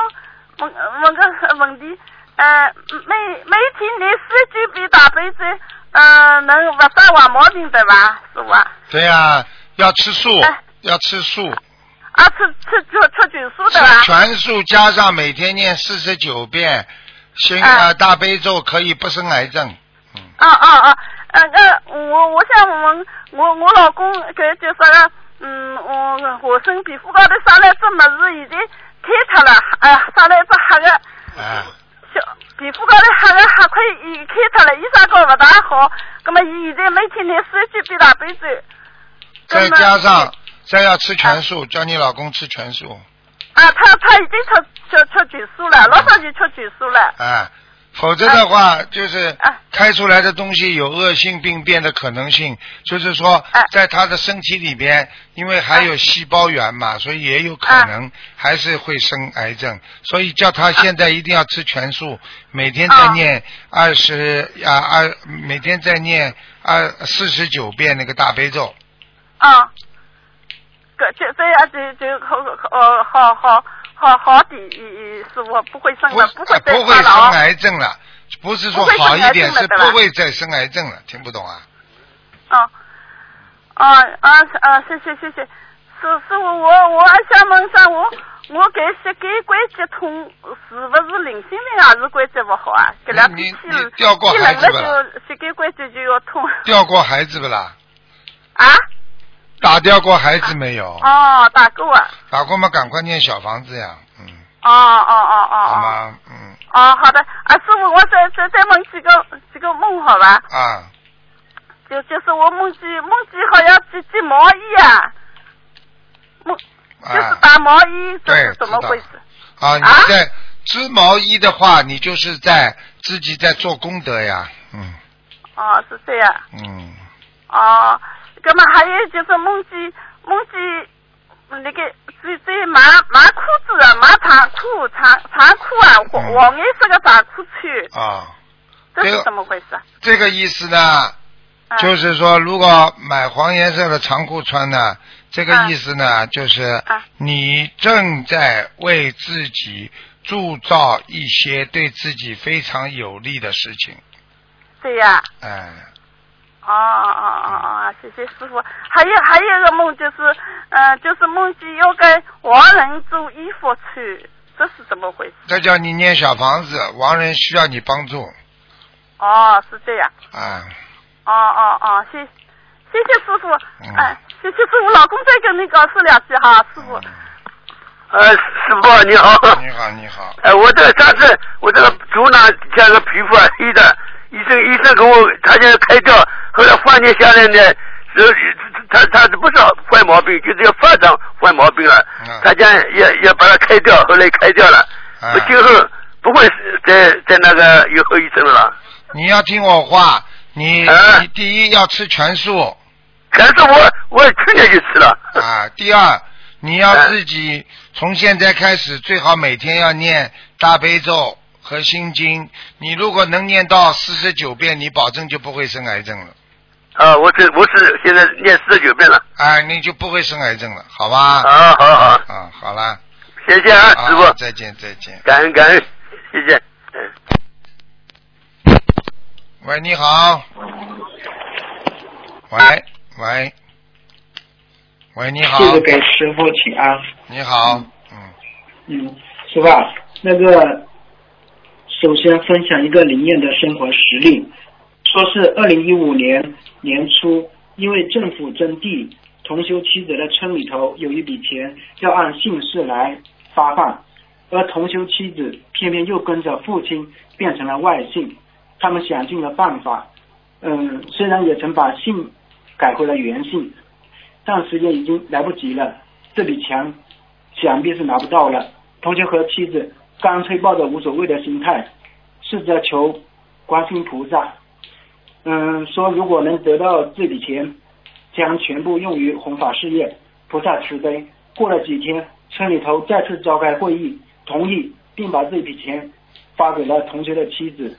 问问个问题，呃，每每天念四句比大悲咒，呃，能不杀坏毛病对吧，师傅。啊？对呀，要吃素。哎，要吃素，啊，吃吃吃吃全素的啦？全素加上每天念四十九遍心哎啊大悲咒，可以不生癌症，嗯，啊啊啊！呃呃，我我想问我我老公搿就说个，嗯，我我身皮肤高头生了一只么子，已经开脱了，呃，生了一只黑的啊，小皮肤高头黑的黑块已开脱了，医生讲勿大好，葛么伊现在每天念四十九遍大悲咒，再加上再要吃全素，叫你老公吃全素，啊，他他已经吃吃吃全素了，老早就吃全素了，啊，否则的话就是啊。开出来的东西有恶性病变的可能性，就是说啊。在他的身体里边，因为还有细胞源嘛，所以也有可能还是会生癌症，所以叫他现在一定要吃全素，每天在啊。念二十啊二，每天在念二四十九遍那个大悲咒，啊，搿就这样就就好呃好好好好的，师傅不会生不了，不会再不会生。癌症了，不是说好一点，是不会再生癌症了，听不懂啊？哦啊啊啊！谢谢谢谢，师师傅，我我还想问一下，我我搿膝盖关节痛是不是灵性病还是关节不好啊？这两你天你你掉过天冷孩子吧了就膝盖关节就要痛掉过孩子不啦？啊？打掉过孩子没有？哦，打过啊！打过嘛，赶快念小房子呀，嗯，哦哦哦哦哦。好吗？嗯哦，好的，啊，师傅，我再再再问几个几个梦好吧？啊，就就是我梦见梦见好像织织毛衣啊，梦就是啊打毛衣，这对是怎么回事？啊，你啊在织毛衣的话，你就是在自己在做功德呀，嗯哦，是这样。嗯，哦，那么还有就是梦见梦见那个在在买买裤子啊，买长裤长长裤啊，黄嗯。黄颜色的长裤穿，啊，这是这个怎么回事？啊？这个意思呢，啊就是说，如果买黄颜色的长裤穿呢，这个意思呢，就是啊你正在为自己铸造一些对自己非常有利的事情，对呀、哎，哦哦哦哦，谢谢师傅。还有还有一个梦就是，呃，就是梦见要给亡人做衣服穿，这是怎么回事？这叫你念小房子，亡人需要你帮助，哦，是这样。啊，哦哦哦，谢谢谢师傅。嗯哎，谢谢师傅，老公再跟你告诉两句哈，师傅。呃，师傅你好。你好，你好，哎，我这个上次我这个足囊像个皮肤啊黑的，医生医生给我他现在开掉，后来发现下来呢，是他他不是坏毛病，就是要发展坏毛病了嗯，他讲要要把它开掉，后来开掉了，啊我今后不会再再那个有后遗症了。你要听我话，你啊你第一要吃全素全素我我去年就吃了。啊，第二你要啊自己从现在开始最好每天要念大悲咒和心经，你如果能念到四十九遍，你保证就不会生癌症了，啊，我是我是现在念四十九遍了。啊，你就不会生癌症了，好吧？好好好，啊，好了，谢谢啊，啊师傅，再见再见。感恩感恩，谢谢。嗯。喂，你好。喂喂喂，你好，就是给师傅请安。你好，嗯，嗯，师傅啊，那个首先分享一个灵验的生活实例，说是二零一五年年初，因为政府征地，同修妻子的村里头有一笔钱要按姓氏来发放，而同修妻子偏偏又跟着父亲变成了外姓，他们想尽了办法，嗯，虽然也曾把姓改回了原姓，但时间已经来不及了，这笔钱想必是拿不到了。同修和妻子干脆抱着无所谓的心态，试着求观世菩萨，嗯，说如果能得到这笔钱，将全部用于弘法事业，菩萨慈悲。过了几天，村里头再次召开会议，同意并把这笔钱发给了同学的妻子。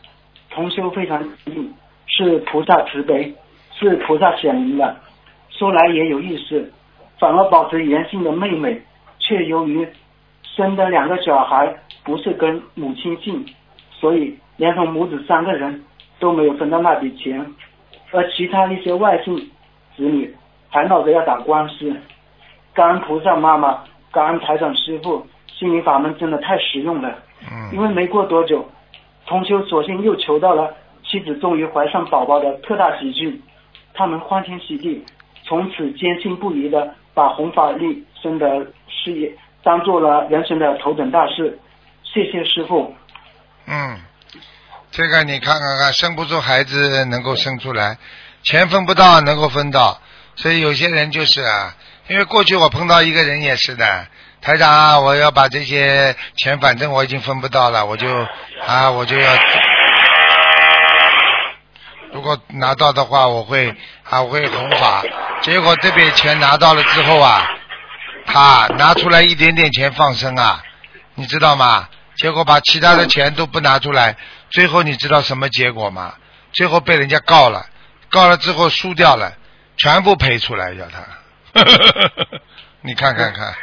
同修非常高兴，是菩萨慈悲，是菩萨显灵了。说来也有意思，反而保持原性的妹妹，却由于生的两个小孩不是跟母亲姓，所以连同母子三个人都没有分到那笔钱，而其他一些外姓子女还闹着要打官司。感恩菩萨妈妈，感恩台长师傅，心灵法门真的太实用了。嗯因为没过多久，同修索性又求到了妻子终于怀上宝宝的特大喜讯，他们欢天喜地，从此坚信不疑的把弘法利生的事业当做了人生的头等大事。谢谢师傅。嗯，这个你看看看，生不出孩子能够生出来，钱分不到能够分到，所以有些人就是啊，因为过去我碰到一个人也是的，台长啊，我要把这些钱，反正我已经分不到了，我就啊，我就要，如果拿到的话，我会啊，我会弘法，结果这笔钱拿到了之后啊，他拿出来一点点钱放生啊，你知道吗？结果把其他的钱都不拿出来，最后你知道什么结果吗？最后被人家告了，告了之后输掉了，全部赔出来要他，你看看看，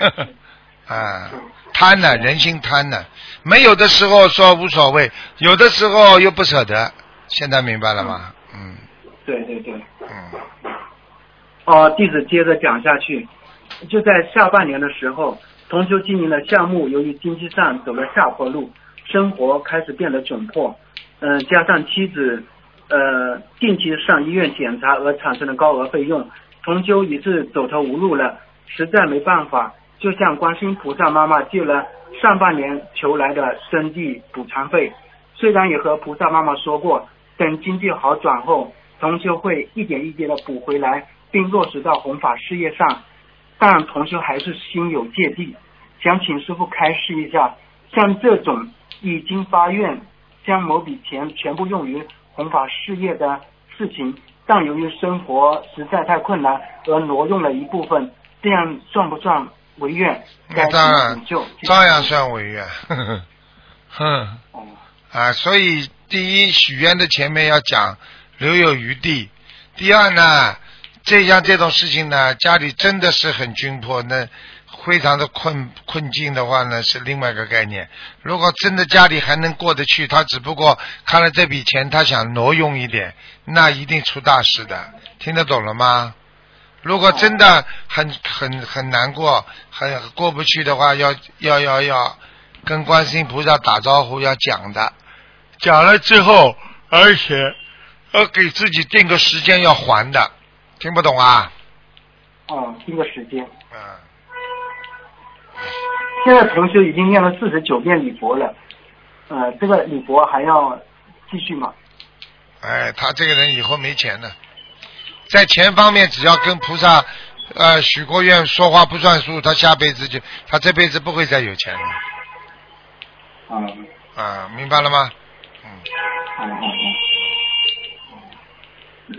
啊，贪呢，人心贪呢，没有的时候说无所谓，有的时候又不舍得，现在明白了吗？嗯对对对。嗯哦，弟子接着讲下去。就在下半年的时候，同修经营的项目由于经济上走了下坡路，生活开始变得窘迫。嗯、加上妻子呃定期上医院检查而产生的高额费用，同修已是走投无路了，实在没办法，就向观世音菩萨妈妈借了上半年求来的生计补偿费。虽然也和菩萨妈妈说过，等经济好转后，同修会一点一点的补回来，并落实到弘法事业上。但同修还是心有芥蒂，想请师傅开示一下，像这种已经发愿将某笔钱全部用于弘法事业的事情，但由于生活实在太困难而挪用了一部分，这样算不算违愿？该当然？照样算违愿，哼。哦啊，所以第一许愿的前面要讲留有余地，第二呢，这像这种事情呢，家里真的是很窘迫，那非常的困困境的话呢，是另外一个概念。如果真的家里还能过得去，他只不过看了这笔钱，他想挪用一点，那一定出大事的，听得懂了吗？如果真的很很很难过，很过不去的话，要要要要跟观世音菩萨打招呼，要讲的，讲了之后，而且要给自己定个时间要还的，听不懂啊？哦，听个时间。嗯，现在同修已经念了四十九遍礼佛了，呃，这个礼佛还要继续吗？哎，他这个人以后没钱了，在钱方面只要跟菩萨呃许过愿，说话不算数，他下辈子就他这辈子不会再有钱了嗯啊，明白了吗？嗯，嗯嗯嗯。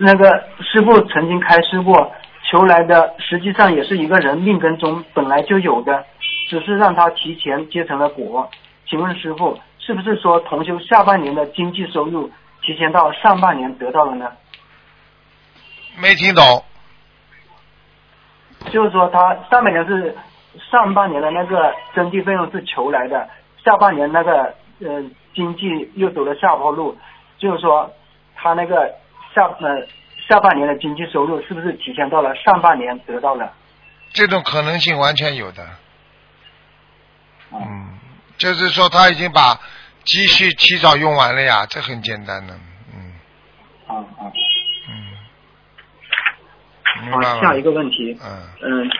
那个师傅曾经开示过，求来的实际上也是一个人命根中本来就有的，只是让他提前结成了果。请问师傅，是不是说同修下半年的经济收入提前到上半年得到了呢？没听懂。就是说他上半年是上半年的那个征地费用是求来的，下半年那个呃经济又走了下坡路，就是说他那个下呃下半年的经济收入是不是提前到了上半年得到了？这种可能性完全有的。嗯，就是说他已经把积蓄提早用完了呀，这很简单的。嗯啊啊，嗯，好？下一个问题，嗯嗯，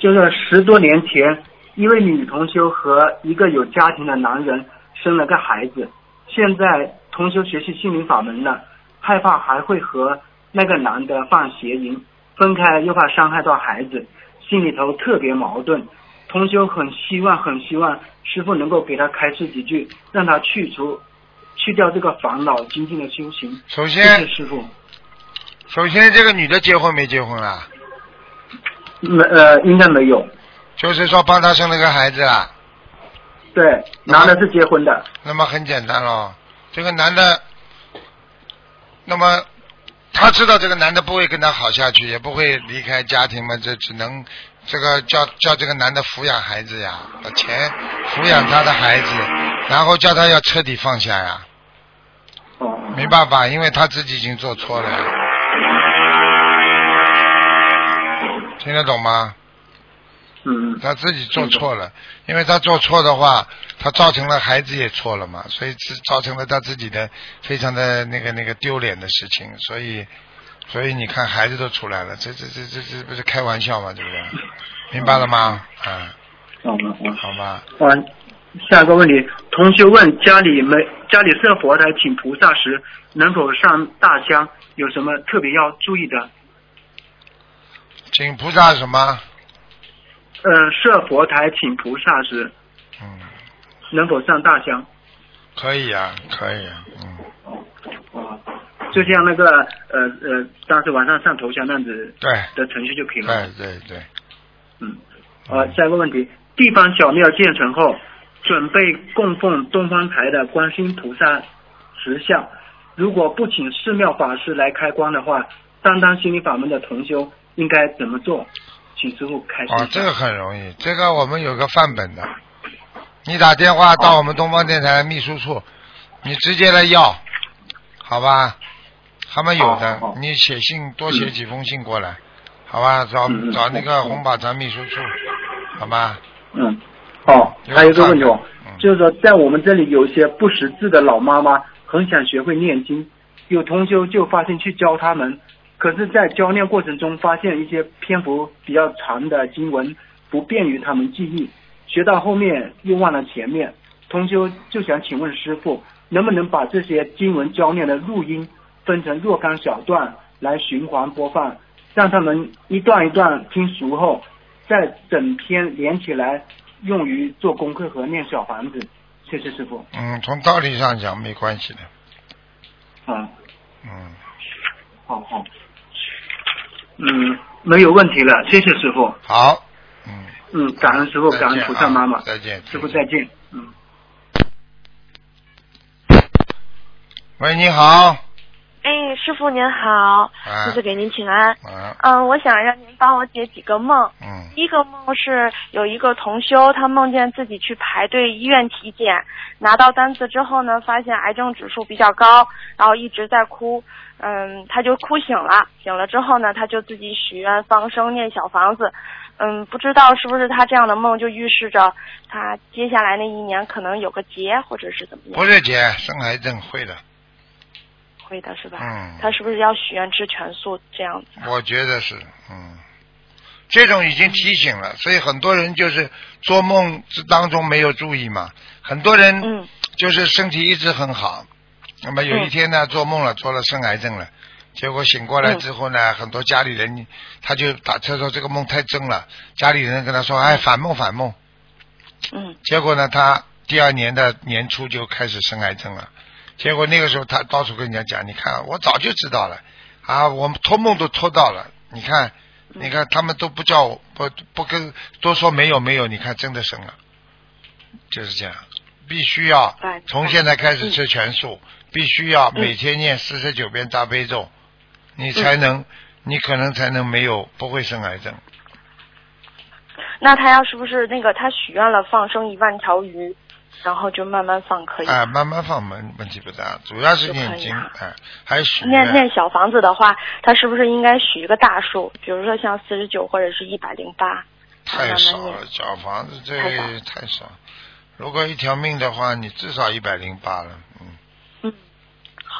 就是十多年前，一位女同修和一个有家庭的男人生了个孩子，现在同修学习心灵法门了，害怕还会和那个男的犯邪淫，分开又怕伤害到孩子，心里头特别矛盾。同修很希望很希望师傅能够给他开示几句，让他去除去掉这个烦恼，精进的修行。首先谢师傅。首先这个女的结婚没结婚啊？没呃，应该没有。就是说帮她生了个孩子啊。对，男的是结婚的。那么很简单咯，这个男的，那么他知道这个男的不会跟他好下去，也不会离开家庭嘛，这只能这个叫叫这个男的抚养孩子呀，把钱抚养他的孩子，然后叫他要彻底放下呀。哦。没办法，因为他自己已经做错了呀。听得懂吗？嗯。他自己做错了，因为他做错的话，他造成了孩子也错了嘛，所以是造成了他自己的非常的那个那个丢脸的事情，所以所以你看孩子都出来了，这这这这这不是开玩笑嘛？对不对？明白了吗？啊，嗯嗯嗯。好吧。嗯，下一个问题，同学问家里没家里设佛台请菩萨时，能否上大香？有什么特别要注意的？请菩萨什么？呃，设佛台请菩萨时，嗯，能否上大香？可以啊，可以啊，嗯，就像那个呃呃，当时晚上上头香那样子对的程序就可以了。对对对，嗯。呃，下一个问题，地方小庙建成后，准备供奉东方台的观世音菩萨石像，如果不请寺庙法师来开光的话，担当心理法门的同修应该怎么做？请师傅开示啊。哦，这个很容易，这个我们有个范本的，你打电话到我们东方电台秘书处，你直接来要，好吧？他们有的，你写信多写几封信过来，好吧？找找那个红宝山秘书处，好吧？嗯，好，还有一个问题哦，就是说在我们这里有一些不识字的老妈妈，很想学会念经，有同修就发心去教他们，可是，在教念过程中发现一些篇幅比较长的经文不便于他们记忆，学到后面又忘了前面，同修就想请问师傅，能不能把这些经文教念的录音分成若干小段来循环播放，让他们一段一段听熟后。再整篇连起来，用于做功课和念小房子。谢谢师傅。嗯，从道理上讲没关系的。啊。嗯。好好。嗯，没有问题了，谢谢师傅。好。嗯。嗯，感恩师傅，感恩菩萨妈妈。再见。师傅再见。嗯。喂，你好。哎，师傅您好，啊弟子给您请安。嗯嗯，我想让您帮我解几个梦。嗯。第一个梦是有一个同修，他梦见自己去排队医院体检，拿到单子之后呢，发现癌症指数比较高，然后一直在哭。嗯，他就哭醒了，醒了之后呢，他就自己许愿放生念小房子。嗯，不知道是不是他这样的梦就预示着他接下来那一年可能有个劫，或者是怎么样？不是劫，生癌症会的。会的是吧？嗯。他是不是要许愿吃全素这样子？我觉得是，嗯，这种已经提醒了，所以很多人就是做梦之当中没有注意嘛，很多人嗯就是身体一直很好，那么有一天呢做梦了，做了生癌症了，结果醒过来之后呢，很多家里人他就打车说这个梦太真了，家里人跟他说哎反梦反梦，嗯。结果呢他第二年的年初就开始生癌症了。结果那个时候他到处跟人家讲，你看我早就知道了。啊，我们托梦都托到了，你看，你看他们都不叫我不不跟多说没有没有，你看真的生了，就是这样，必须要从现在开始吃全素，必须要每天念四十九遍大悲咒，你才能，你可能才能没有不会生癌症。那他要是不是那个他许愿了放生一万条鱼，然后就慢慢放可以吗？啊，慢慢放问问题不大，主要是念经，哎，还许念愿。念小房子的话，他是不是应该许一个大数，比如说像四十九或者是一百零八？太少了，小房子这太少。如果一条命的话，你至少一百零八了，嗯。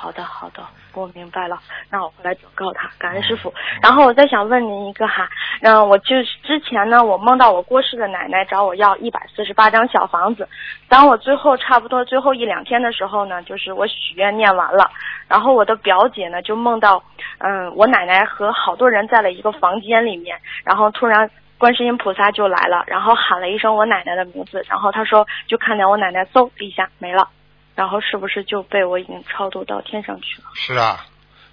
好的，好的，我明白了。那我回来转告他，感恩师傅。然后我再想问您一个哈，嗯，我就是之前呢，我梦到我过世的奶奶找我要一百四十八张小房子。当我最后差不多最后一两天的时候呢，就是我许愿念完了，然后我的表姐呢就梦到，嗯，我奶奶和好多人在了一个房间里面，然后突然观世音菩萨就来了，然后喊了一声我奶奶的名字，然后他说就看见我奶奶嗖一下没了。然后是不是就被我已经超度到天上去了？是啊，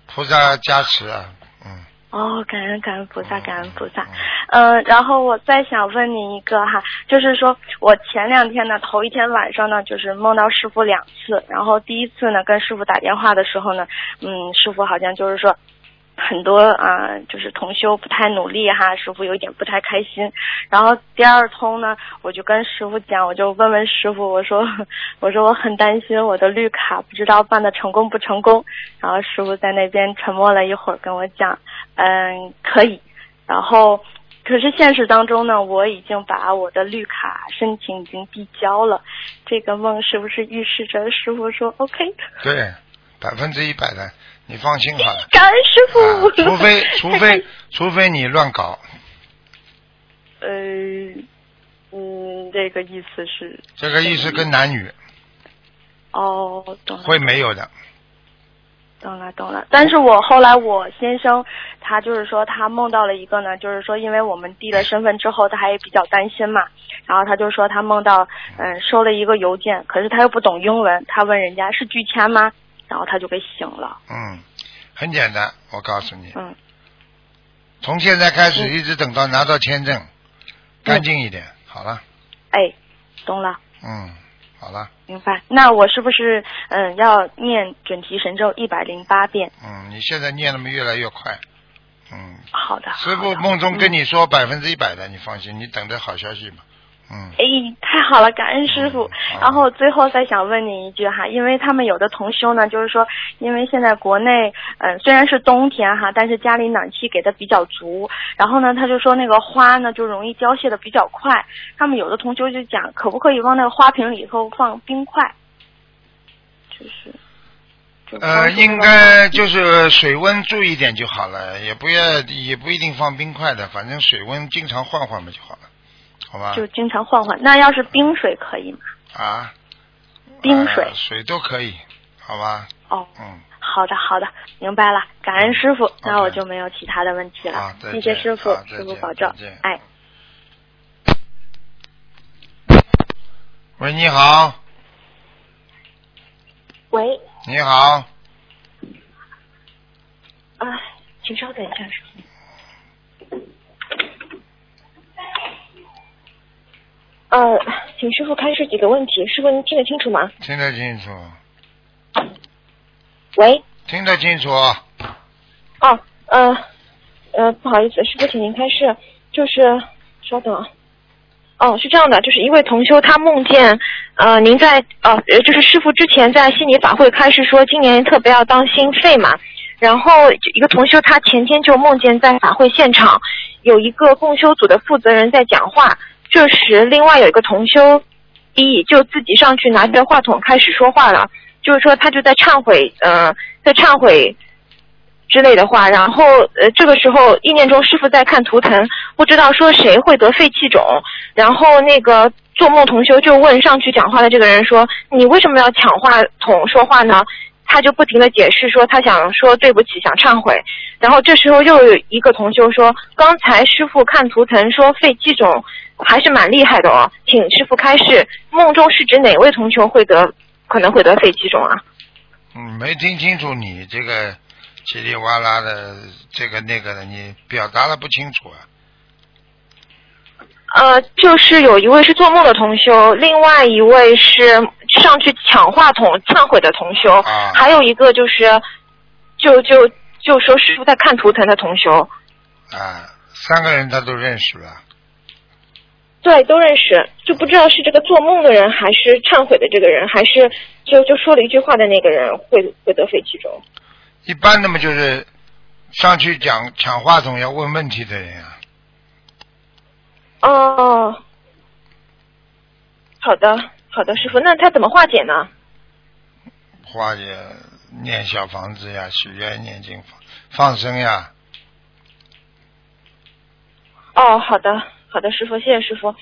菩萨加持啊，嗯。哦，感恩感恩菩萨，感恩菩萨。嗯，然后我再想问你一个哈，就是说我前两天呢，头一天晚上呢，就是梦到师傅两次，然后第一次呢，跟师傅打电话的时候呢，嗯，师傅好像就是说。很多啊，就是同修不太努力哈，师傅有点不太开心。然后第二通呢，我就跟师傅讲，我就问问师傅，我说 我说我很担心我的绿卡不知道办的成功不成功。然后师傅在那边沉默了一会儿，跟我讲，嗯，可以。然后可是现实当中呢，我已经把我的绿卡申请已经递交了。这个梦是不是预示着师傅说 OK？对，百分之一百的。你放心好了，感恩师傅。除非 除非除非你乱搞。呃，嗯，这个意思是。这个意思跟男女。哦，懂了。会没有的。懂了懂了，但是我后来我先生他就是说他梦到了一个呢，就是说因为我们递了身份之后，他还比较担心嘛，然后他就说他梦到嗯收了一个邮件，可是他又不懂英文，他问人家是拒签吗？然后他就给醒了。嗯，很简单，我告诉你。嗯。从现在开始一直等到拿到签证，干净一点，好了。哎，懂了。嗯，好了。明白。那我是不是嗯要念准提神咒一百零八遍？嗯，你现在念的么越来越快。嗯。好的。师傅梦中跟你说百分之一百的，你放心，你等着好消息吧。嗯，哎，太好了，感恩师傅。然后最后再想问您一句哈，因为他们有的同修呢，就是说，因为现在国内，嗯，虽然是冬天哈，但是家里暖气给的比较足，然后呢，他就说那个花呢就容易凋谢的比较快。他们有的同修就讲，可不可以往那个花瓶里头放冰块？就是，呃，应该就是水温注意点就好了，也不要也不一定放冰块的，反正水温经常换换嘛就好了。好吧，就经常换换。那要是冰水可以吗？啊，冰水，水都可以，好吧。哦，嗯，好的，好的，明白了。感恩师傅，那我就没有其他的问题了。谢谢师傅，师傅保重。哎。喂，你好。喂。你好。啊，请稍等一下，师傅。呃，请师傅开示几个问题，师傅您听得清楚吗？听得清楚。喂。听得清楚。哦，呃，呃，不好意思，师傅，请您开示，就是稍等。哦，是这样的，就是一位同修他梦见，呃，您在呃，就是师傅之前在悉尼法会开始说今年特别要当心肺嘛，然后一个同修他前天就梦见在法会现场有一个共修组的负责人在讲话。这时，另外有一个同修一就自己上去拿着话筒开始说话了，就是说他就在忏悔，呃，在忏悔之类的话。然后，呃，这个时候意念中师傅在看图腾，不知道说谁会得肺气肿。然后那个做梦同修就问上去讲话的这个人说：“你为什么要抢话筒说话呢？”他就不停的解释说他想说对不起，想忏悔。然后这时候又有一个同修说：“刚才师傅看图腾说肺气肿。”还是蛮厉害的哦，请师傅开示，梦中是指哪位同学会得可能会得肺气肿啊？嗯，没听清楚你这个叽里哇啦的这个那个的，你表达的不清楚啊。呃，就是有一位是做梦的同修，另外一位是上去抢话筒忏悔的同修，还有一个就是就就就说师傅在看图腾的同修。啊，三个人他都认识了。对，都认识，就不知道是这个做梦的人，还是忏悔的这个人，还是就就说了一句话的那个人会会得肺气肿。一般的嘛，就是上去讲抢话筒要问问题的人啊。哦，好的，好的，师傅，那他怎么化解呢？化解，念小房子呀，许愿、念经、放放生呀。哦，好的，好的，师傅，谢谢师傅。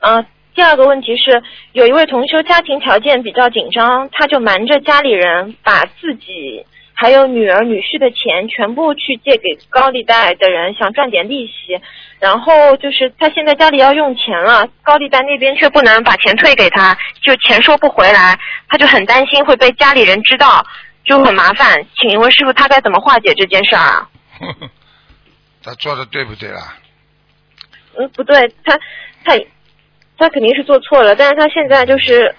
嗯、第二个问题是，有一位同修家庭条件比较紧张，他就瞒着家里人，把自己还有女儿女婿的钱全部去借给高利贷的人，想赚点利息。然后就是他现在家里要用钱了，高利贷那边却不能把钱退给他，就钱收不回来，他就很担心会被家里人知道，就很麻烦。请问师傅，他该怎么化解这件事儿啊？他做的对不对啦？嗯，不对，他他他肯定是做错了，但是他现在就是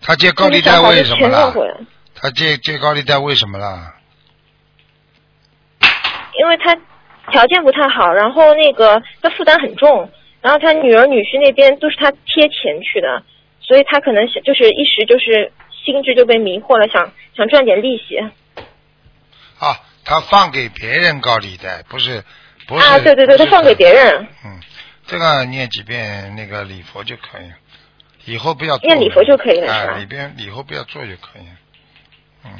他借高利贷为什么啦？钱弄回来，他借借高利贷为什么了？因为他条件不太好，然后那个他负担很重，然后他女儿女婿那边都是他贴钱去的，所以他可能想就是一时就是心智就被迷惑了，想想赚点利息。啊，他放给别人高利贷，不是不是啊，对对对，他放给别人，嗯，这个念几遍那个礼佛就可以了，以后不要做念礼佛就可以了是吧啊，里边以后不要做就可以了。嗯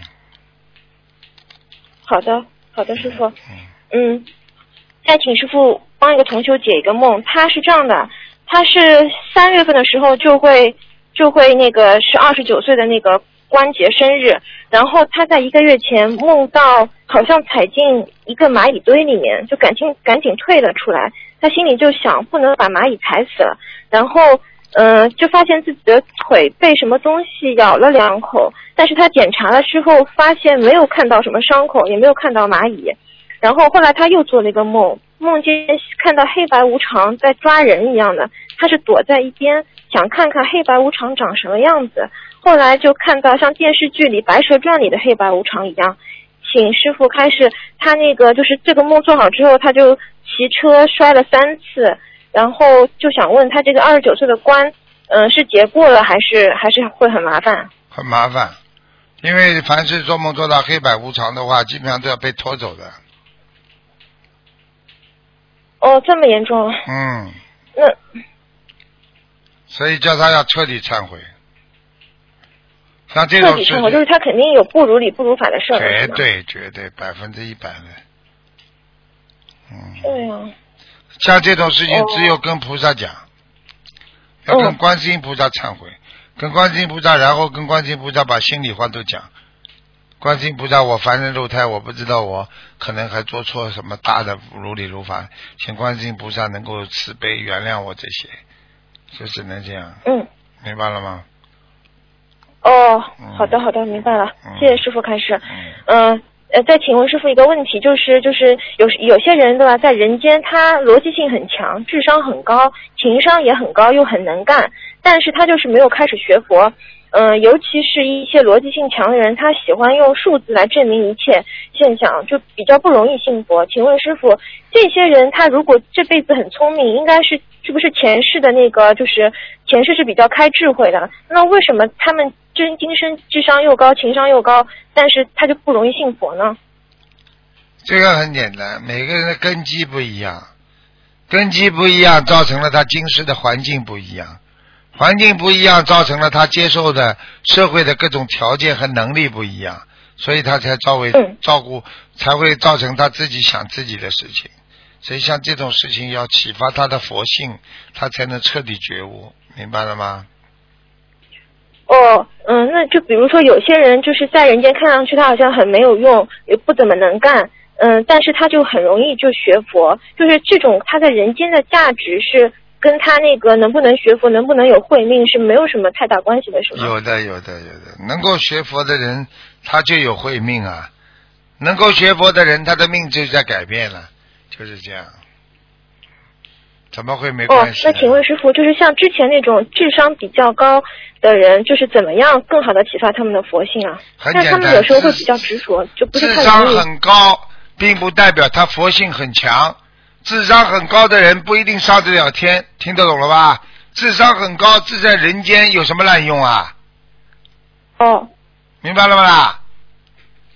好的，好的，师傅。嗯，再请师傅帮一个同修解一个梦。他是这样的，他是三月份的时候就会就会那个是二十九岁的那个关节生日，然后他在一个月前梦到好像踩进一个蚂蚁堆里面，就赶紧赶紧退了出来。他心里就想不能把蚂蚁踩死了，然后嗯、就发现自己的腿被什么东西咬了两口，但是他检查了之后发现没有看到什么伤口，也没有看到蚂蚁。然后后来他又做了一个梦，梦见看到黑白无常在抓人一样的，他是躲在一边想看看黑白无常长什么样子。后来就看到像电视剧里《白蛇传》里的黑白无常一样，请师傅开始，他那个就是这个梦做好之后，他就骑车摔了三次，然后就想问他这个二十九岁的关，嗯、是结过了还是还是会很麻烦？很麻烦，因为凡是做梦做到黑白无常的话，基本上都要被拖走的。哦，这么严重？嗯，那所以叫他要彻底忏悔。像这种事情，就是他肯定有不如理不如法的事？绝对绝对百分之一百的。嗯，对呀、像这种事情哦只有跟菩萨讲，要跟观世音菩萨忏悔，跟观世音菩萨，然后跟观世音菩萨把心里话都讲。观世音菩萨，我凡人肉胎，我不知道我可能还做错什么大的如理如法，请观世音菩萨能够慈悲原谅我这些，就只能这样，嗯，明白了吗？哦，好的好的，明白了，谢谢师傅开始。嗯。呃，再请问师傅一个问题，就是就是有有些人对吧，在人间他逻辑性很强，智商很高，情商也很高，又很能干，但是他就是没有开始学佛。嗯、尤其是一些逻辑性强的人，他喜欢用数字来证明一切现象，就比较不容易信佛。请问师傅，这些人他如果这辈子很聪明，应该是是不是前世的那个就是前世是比较开智慧的？那为什么他们真今生智商又高，情商又高，但是他就不容易信佛呢？这个很简单，每个人的根基不一样，根基不一样，造成了他今世的环境不一样，环境不一样，造成了他接受的社会的各种条件和能力不一样，所以他才照为照顾，才会造成他自己想自己的事情。所以像这种事情要启发他的佛性，他才能彻底觉悟，明白了吗？哦，嗯，那就比如说有些人就是在人间看上去他好像很没有用，也不怎么能干，嗯，但是他就很容易就学佛，就是这种他在人间的价值是跟他那个能不能学佛、能不能有慧命是没有什么太大关系的，是吗？有的，有的，有的，能够学佛的人，他就有慧命啊。能够学佛的人，他的命就在改变了，就是这样。怎么会没哦关，系呢？那请问师傅，就是像之前那种智商比较高的人，就是怎么样更好的启发他们的佛性啊？但是他们很简单有时候会比较执着，就不是智商。很高，并不代表他佛性很强。智商很高的人不一定上得了天，听得懂了吧？智商很高，自在人间有什么滥用啊？哦，明白了吗啦？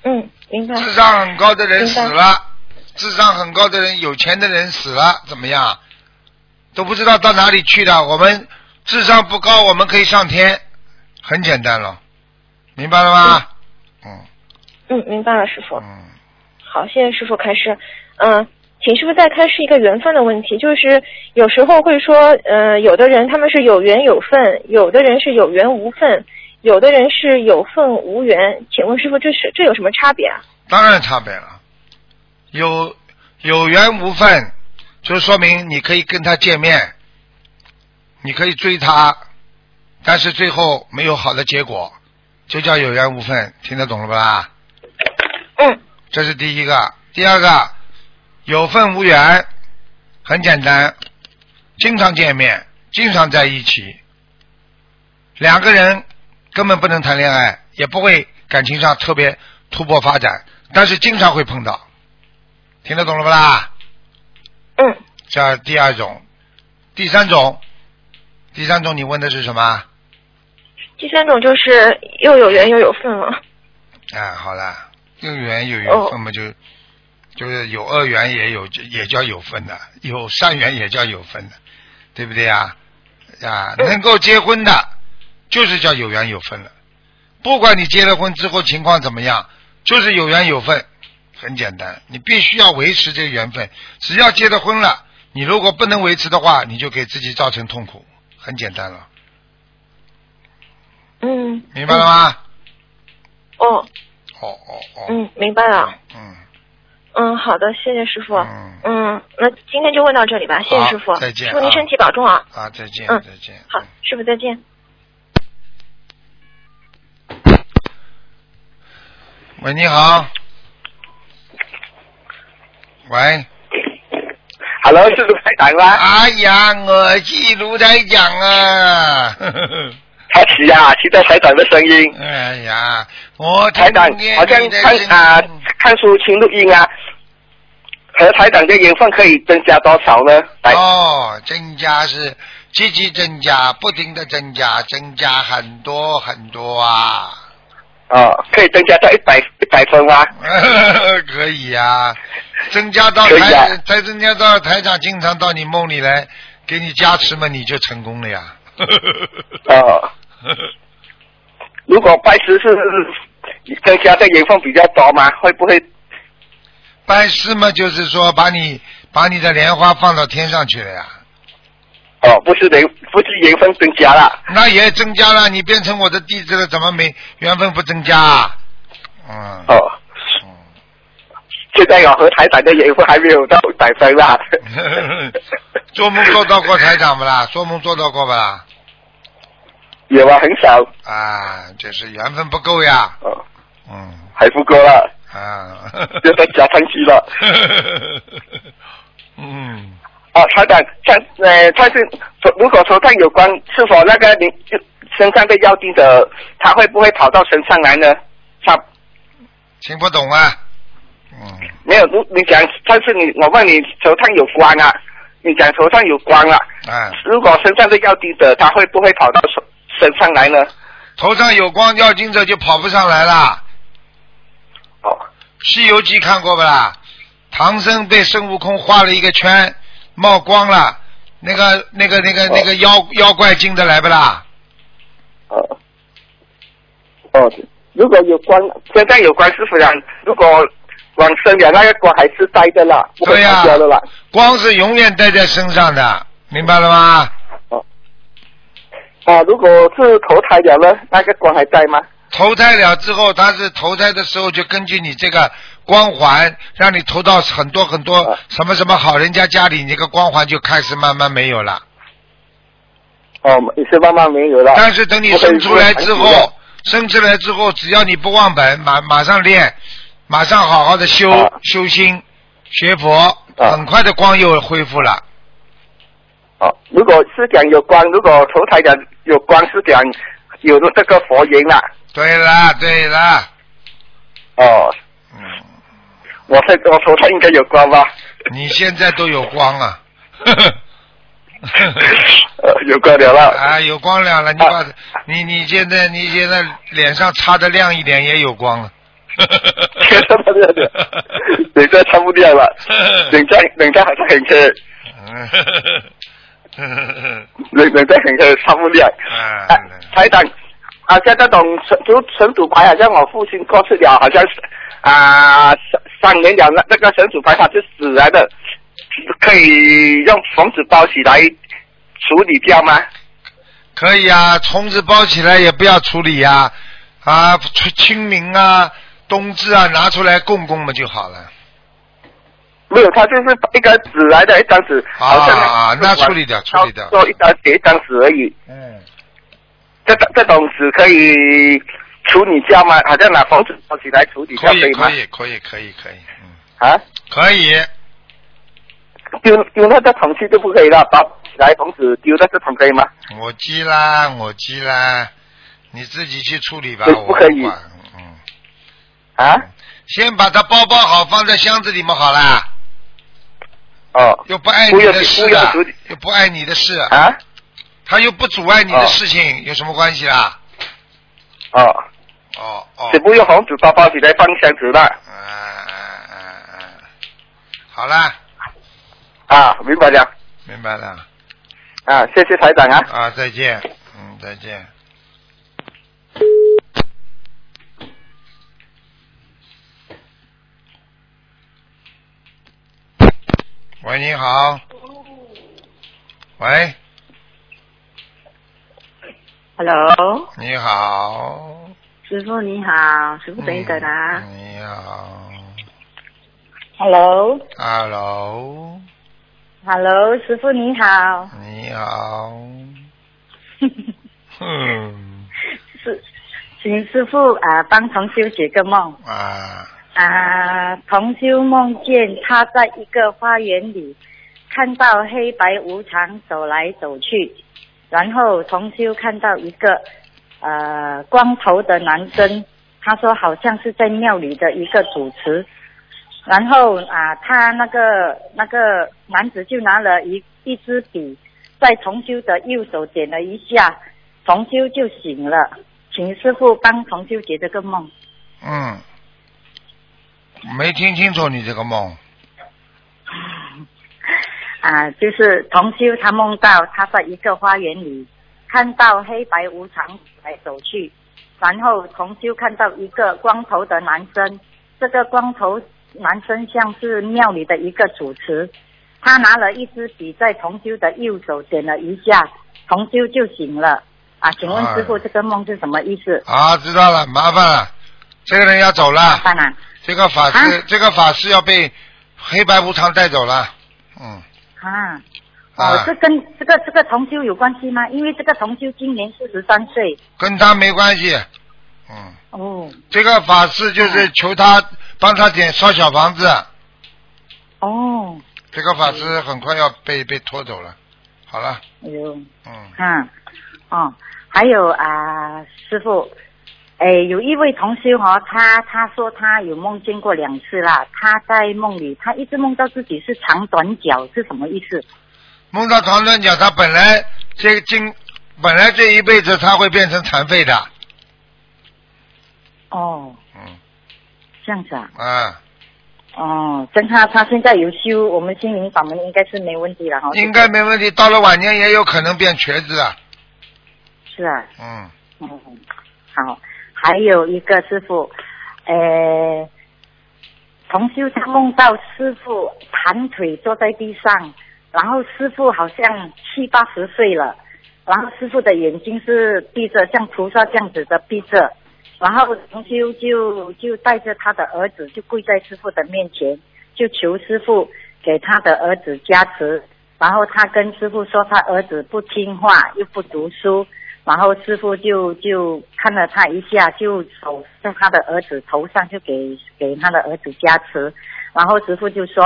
嗯，明白。智商很高的人死了，智商很高的人、有钱的人死了，怎么样？都不知道到哪里去的。我们智商不高，我们可以上天，很简单了，明白了吗？嗯，嗯明白了，师傅。嗯，好，谢谢师傅开示。嗯、请师傅再开示一个缘分的问题，就是有时候会说，呃，有的人他们是有缘有份，有的人是有缘无份，有的人是有份无缘。请问师傅，这是这有什么差别啊？当然差别了。有有缘无分，就说明你可以跟他见面，你可以追他，但是最后没有好的结果，就叫有缘无分。听得懂了吧？嗯。这是第一个，第二个有份无缘，很简单，经常见面，经常在一起，两个人根本不能谈恋爱，也不会感情上特别突破发展，但是经常会碰到，听得懂了不啦？嗯。这第二种，第三种，第三种你问的是什么？第三种就是又有缘又有份了。啊，好了，有缘有缘分嘛，就、就是有恶缘也有也叫有份的，有善缘也叫有份的，对不对呀？啊，能够结婚的，就是叫有缘有份了。不管你结了婚之后情况怎么样，就是有缘有分，很简单，你必须要维持这个缘分。只要结了婚了，你如果不能维持的话，你就给自己造成痛苦，很简单了，嗯。明白了吗？哦。哦哦哦。嗯，明白了。嗯。嗯，好的，谢谢师傅。嗯。那今天就问到这里吧，谢谢师傅。再见师傅您啊身体保重啊。啊，再见，嗯再见。好，师傅再见。喂，你好。喂。Hello，是卢台长吗？哎呀，我是卢台长啊。开始啊，期待台长的声音。哎呀，我台长好像看啊、看书听录音啊，和台长的缘分可以增加多少呢？哦，增加是积极增加，不停的增加，增加很多很多啊。哦，可以增加到一百一百分吗？可以呀、增加到台，再增加到台长经常到你梦里来给你加持嘛，你就成功了呀。哦，如果拜师是增加的缘分比较多嘛？会不会？拜师嘛，就是说把你把你的莲花放到天上去了呀。哦，不是缘，不是缘分增加了。那也增加了，你变成我的弟子了，怎么没缘分不增加啊？嗯。哦。现在我和台长的缘分还没有到百分啦。做梦做到过台长不啦？做梦做到过不啦？有啊，很少。啊，就是缘分不够呀。哦。嗯。还不够了。啊。就再加上去了。嗯。哦，台长，像呃，他是如果头上有光，是否那个你身上的药精者，他会不会跑到身上来呢？他听不懂啊？嗯没有，如你讲，但是你我问你头上有光啊，你讲头上有光了，嗯。如果身上的药精者，他会不会跑到身身上来呢？头上有光，要经者就跑不上来了。哦。《西游记》看过不啦？唐僧被孙悟空画了一个圈，冒光了，那个、那个、那个、那个妖妖怪进得来不啦？哦，哦，如果有光，现在有光师傅讲，如果往生了，那个光还是待着啦，对呀。光是永远带在身上的，明白了吗？哦啊，如果是投胎了呢，那个光还在吗？投胎了之后，他是投胎的时候就根据你这个光环，让你投到很多很多什么什么好人家家里，你这个光环就开始慢慢没有了。哦，也是慢慢没有了。但是等你生出来之后，生出来之后，只要你不忘本，马马上练，马上好好的修、修心、学佛，很快的光又恢复了。哦，如果是讲有光，如果投胎讲有光是讲有了这个佛缘啦。对啦，对啦。哦。嗯。我在我头上应该有光吧？你现在都有光了。呃，有光亮了。啊，有光亮了，你把、你你现在你现在脸上擦的亮一点也有光了。等下擦不亮了，等下等下好像很黑，冷冷在很黑擦不亮。啊，台长，啊，像这种神就神主牌，好像我父亲过世了，好像是啊三三年了，那那个神主牌它是死来的，可以用虫子包起来处理掉吗？可以啊，虫子包起来也不要处理呀、啊，清清明啊、冬至啊拿出来供供嘛就好了。没有，它就是一个纸来的一张纸，好像啊，那处理掉，处理掉。做一张写一张纸而已。嗯。这这这种纸可以处理掉吗？好像拿房子包起来处理掉可以，吗？可以，可以，可以，可以。啊？可以。丢丢那个桶去就不可以了，包起来房子丢在这桶可以吗？我记啦，我记啦，你自己去处理吧，我不可以管。啊？先把它包包好，放在箱子里面好啦。哦。又不碍你的事又不碍你的事。啊？他又不阻碍你的哦事情，有什么关系啦？哦。哦哦。只不用红纸包包起来放箱子了。好啦，啊，明白了。明白了。啊，谢谢台长啊。啊，再见，嗯，再见。喂，你好。喂，Hello，你好，师傅你好，师傅等一等啊。你好 Hello，Hello，，Hello，师傅你好，你好，嗯，是，请师傅啊帮同修解个梦。啊，啊，同修梦见他在一个花园里看到黑白无常走来走去，然后同修看到一个呃光头的男生，他说好像是在庙里的一个主持，然后啊，他那个那个男子就拿了一一支笔，在重修的右手点了一下，重修就醒了，请师傅帮重修解这个梦。嗯，没听清楚你这个梦，啊，就是同修他梦到他在一个花园里看到黑白无常走来走去，然后同修看到一个光头的男生，这个光头男生像是庙里的一个主持，他拿了一支笔在同修的右手点了一下，同修就醒了。啊，请问师傅这个梦是什么意思？啊，知道了，麻烦了，这个人要走了，麻烦了。这个法师，这个法师要被黑白无常带走了，嗯，啊，啊哦，这跟这个这个同修有关系吗？因为这个同修今年四十三岁。跟他没关系，嗯。哦。这个法师就是求他帮他点烧小房子，哦，这个法师很快要被被拖走了，好了，哎呦，嗯，嗯，哦，还有啊，师傅，哎，有一位同修哦，他他说他有梦见过两次啦，他在梦里他一直梦到自己是长短脚，是什么意思？梦到长短脚，他本来这个今本来这一辈子他会变成残废的，哦，嗯，这样子啊，啊，哦，跟他他现在有修我们心灵法门，应该是没问题了哈。应该没问题，到了晚年也有可能变瘸子啊，是啊，嗯，嗯，好，还有一个师傅，呃，同修他梦到师傅盘腿坐在地上，然后师傅好像七八十岁了，然后师傅的眼睛是闭着，像菩萨这样子的闭着，然后同修就就带着他的儿子就跪在师傅的面前，就求师傅给他的儿子加持，然后他跟师傅说他儿子不听话又不读书，然后师傅就就看了他一下，就手在他的儿子头上就给给他的儿子加持，然后师傅就说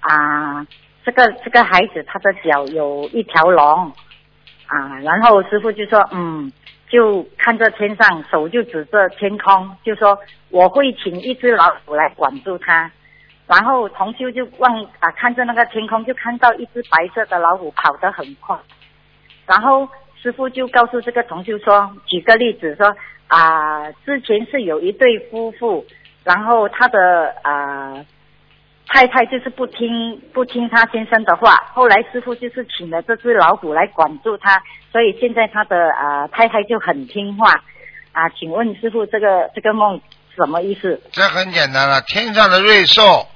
啊，这个这个孩子他的脚有一条龙啊，然后师傅就说嗯，就看着天上，手就指着天空，就说我会请一只老虎来管住他。然后同修就望啊，看着那个天空，就看到一只白色的老虎跑得很快。然后师傅就告诉这个同修说，举个例子说啊，之前是有一对夫妇，然后他的啊太太就是不听不听他先生的话，后来师傅就是请了这只老虎来管住他，所以现在他的啊太太就很听话。啊，请问师傅这个这个梦什么意思？这很简单了，天上的瑞兽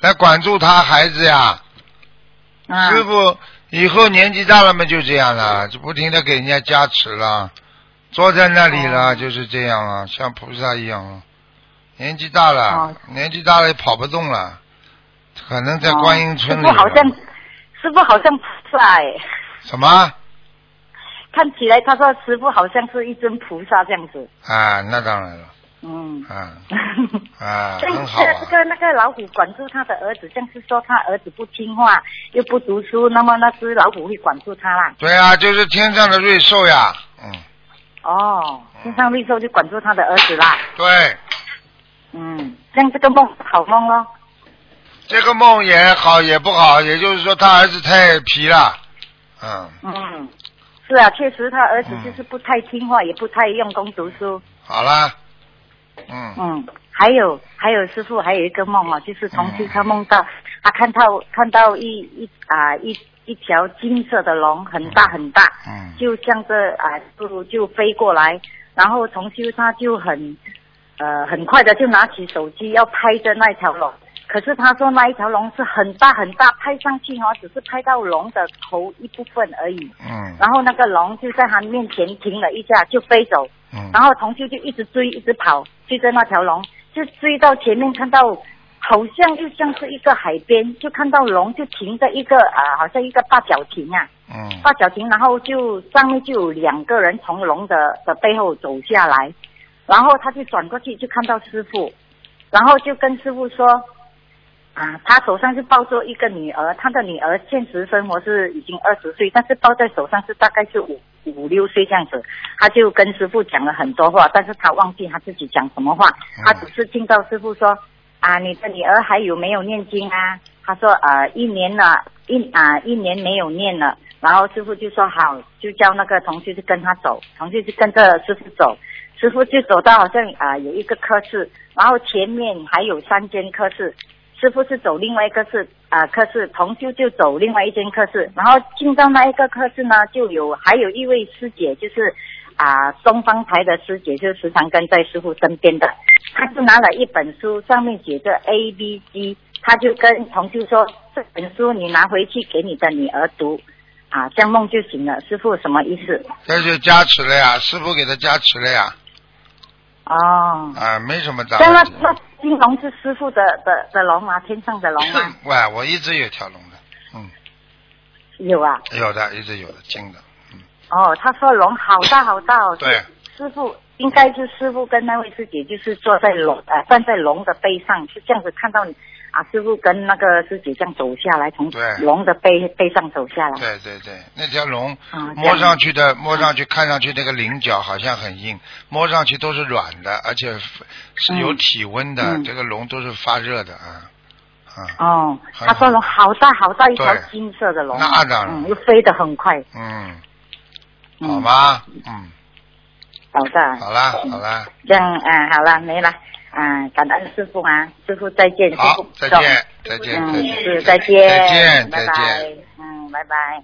来管住他孩子呀。啊师傅以后年纪大了嘛，就这样了，就不停的给人家加持了，坐在那里哦了，就是这样啊，像菩萨一样啊。年纪大了，哦年纪大了也跑不动了，可能在观音村。师傅好像师傅好像菩萨哎，什么？看起来他说师傅好像是一尊菩萨这样子。啊，那当然了，嗯。啊 啊，这很好啊这。个那个老虎管住他的儿子，像是说他儿子不听话又不读书，那么那只老虎会管住他啦。对啊，就是天上的瑞兽呀，嗯，哦，天上瑞兽就管住他的儿子啦。对，嗯，像这个梦好梦咯。这个梦也好也不好，也就是说他儿子太皮了，嗯，嗯，是啊，确实他儿子就是不太听话，也不太用功读书。好啦，嗯，嗯，还有还有师傅还有一个梦啊，就是同修他梦到他看到看到一一啊、一一条金色的龙，很大很大，嗯，就向着啊就就飞过来，然后重修他就很呃很快的就拿起手机要拍着那条龙。可是他说那一条龙是很大很大，拍上去哦，只是拍到龙的头一部分而已。嗯然后那个龙就在他面前停了一下，就飞走。嗯然后同修就一直追，一直跑，追着那条龙，就追到前面，看到好像又像是一个海边，就看到龙就停在一个啊、好像一个八角亭啊，嗯八角亭，然后就上面就有两个人从龙的的背后走下来，然后他就转过去就看到师傅，然后就跟师傅说。啊，他手上是抱着一个女儿，他的女儿现实生活是已经二十岁，但是抱在手上是大概是五五六岁这样子。他就跟师傅讲了很多话，但是他忘记他自己讲什么话，他只是听到师傅说啊，你的女儿还有没有念经啊？他说啊，一年了，一啊一年没有念了。然后师傅就说好，就叫那个同学就跟他走，同学就跟着师傅走，师傅就走到好像啊有一个科室，然后前面还有三间科室，师傅是走另外一个室啊科室，同修就走另外一间科室，然后进到那一个科室呢，就有还有一位师姐，就是啊东方台的师姐，就时常跟在师傅身边的，她就拿了一本书，上面写着 A B C，她就跟同修说，这本书你拿回去给你的女儿读。啊，这样梦就行了。师傅什么意思？这就加持了呀，师傅给他加持了呀，哦，啊，没什么大这样那。那金龙是师傅的的的龙吗？天上的龙吗？喂，我一直有条龙的，嗯有啊。有的，一直有的，金的，嗯哦，他说龙好大好大哦。对，师傅应该是师傅跟那位师姐就是坐在龙呃站在龙的背上，是这样子看到你啊，师傅跟那个师姐这样走下来，从对龙的背背上走下来。对对对，那条龙啊，摸上去的，摸上去看上去那个棱角好像很硬，摸上去都是软的，而且是有体温的，嗯这个龙都是发热的啊啊，哦，很他说龙好大好大一条金色的龙，那当然嗯，又飞得很快。嗯，嗯好吗？嗯，好的。好啦好啦，这样嗯，好了，没了啊，感恩师傅啊，师傅再见，师好傅，再见再见嗯，再见是再见，再见拜再见拜，嗯，拜拜。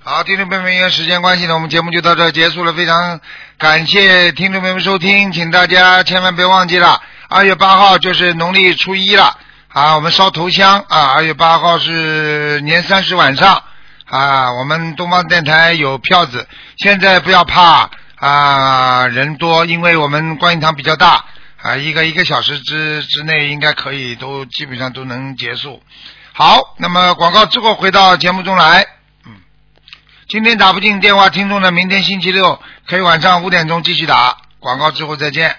好，听众朋友们，因为时间关系呢，我们节目就到这儿结束了。非常感谢听众朋友们收听，请大家千万别忘记了，二月八号就是农历初一了啊，我们烧头香啊，二月八号是年三十晚上啊，我们东方电台有票子，现在不要怕啊，人多，因为我们观音堂比较大啊，一个一个小时之之内应该可以都基本上都能结束。好，那么广告之后回到节目中来。嗯今天打不进电话，听众呢，明天星期六可以晚上五点钟继续打。广告之后再见。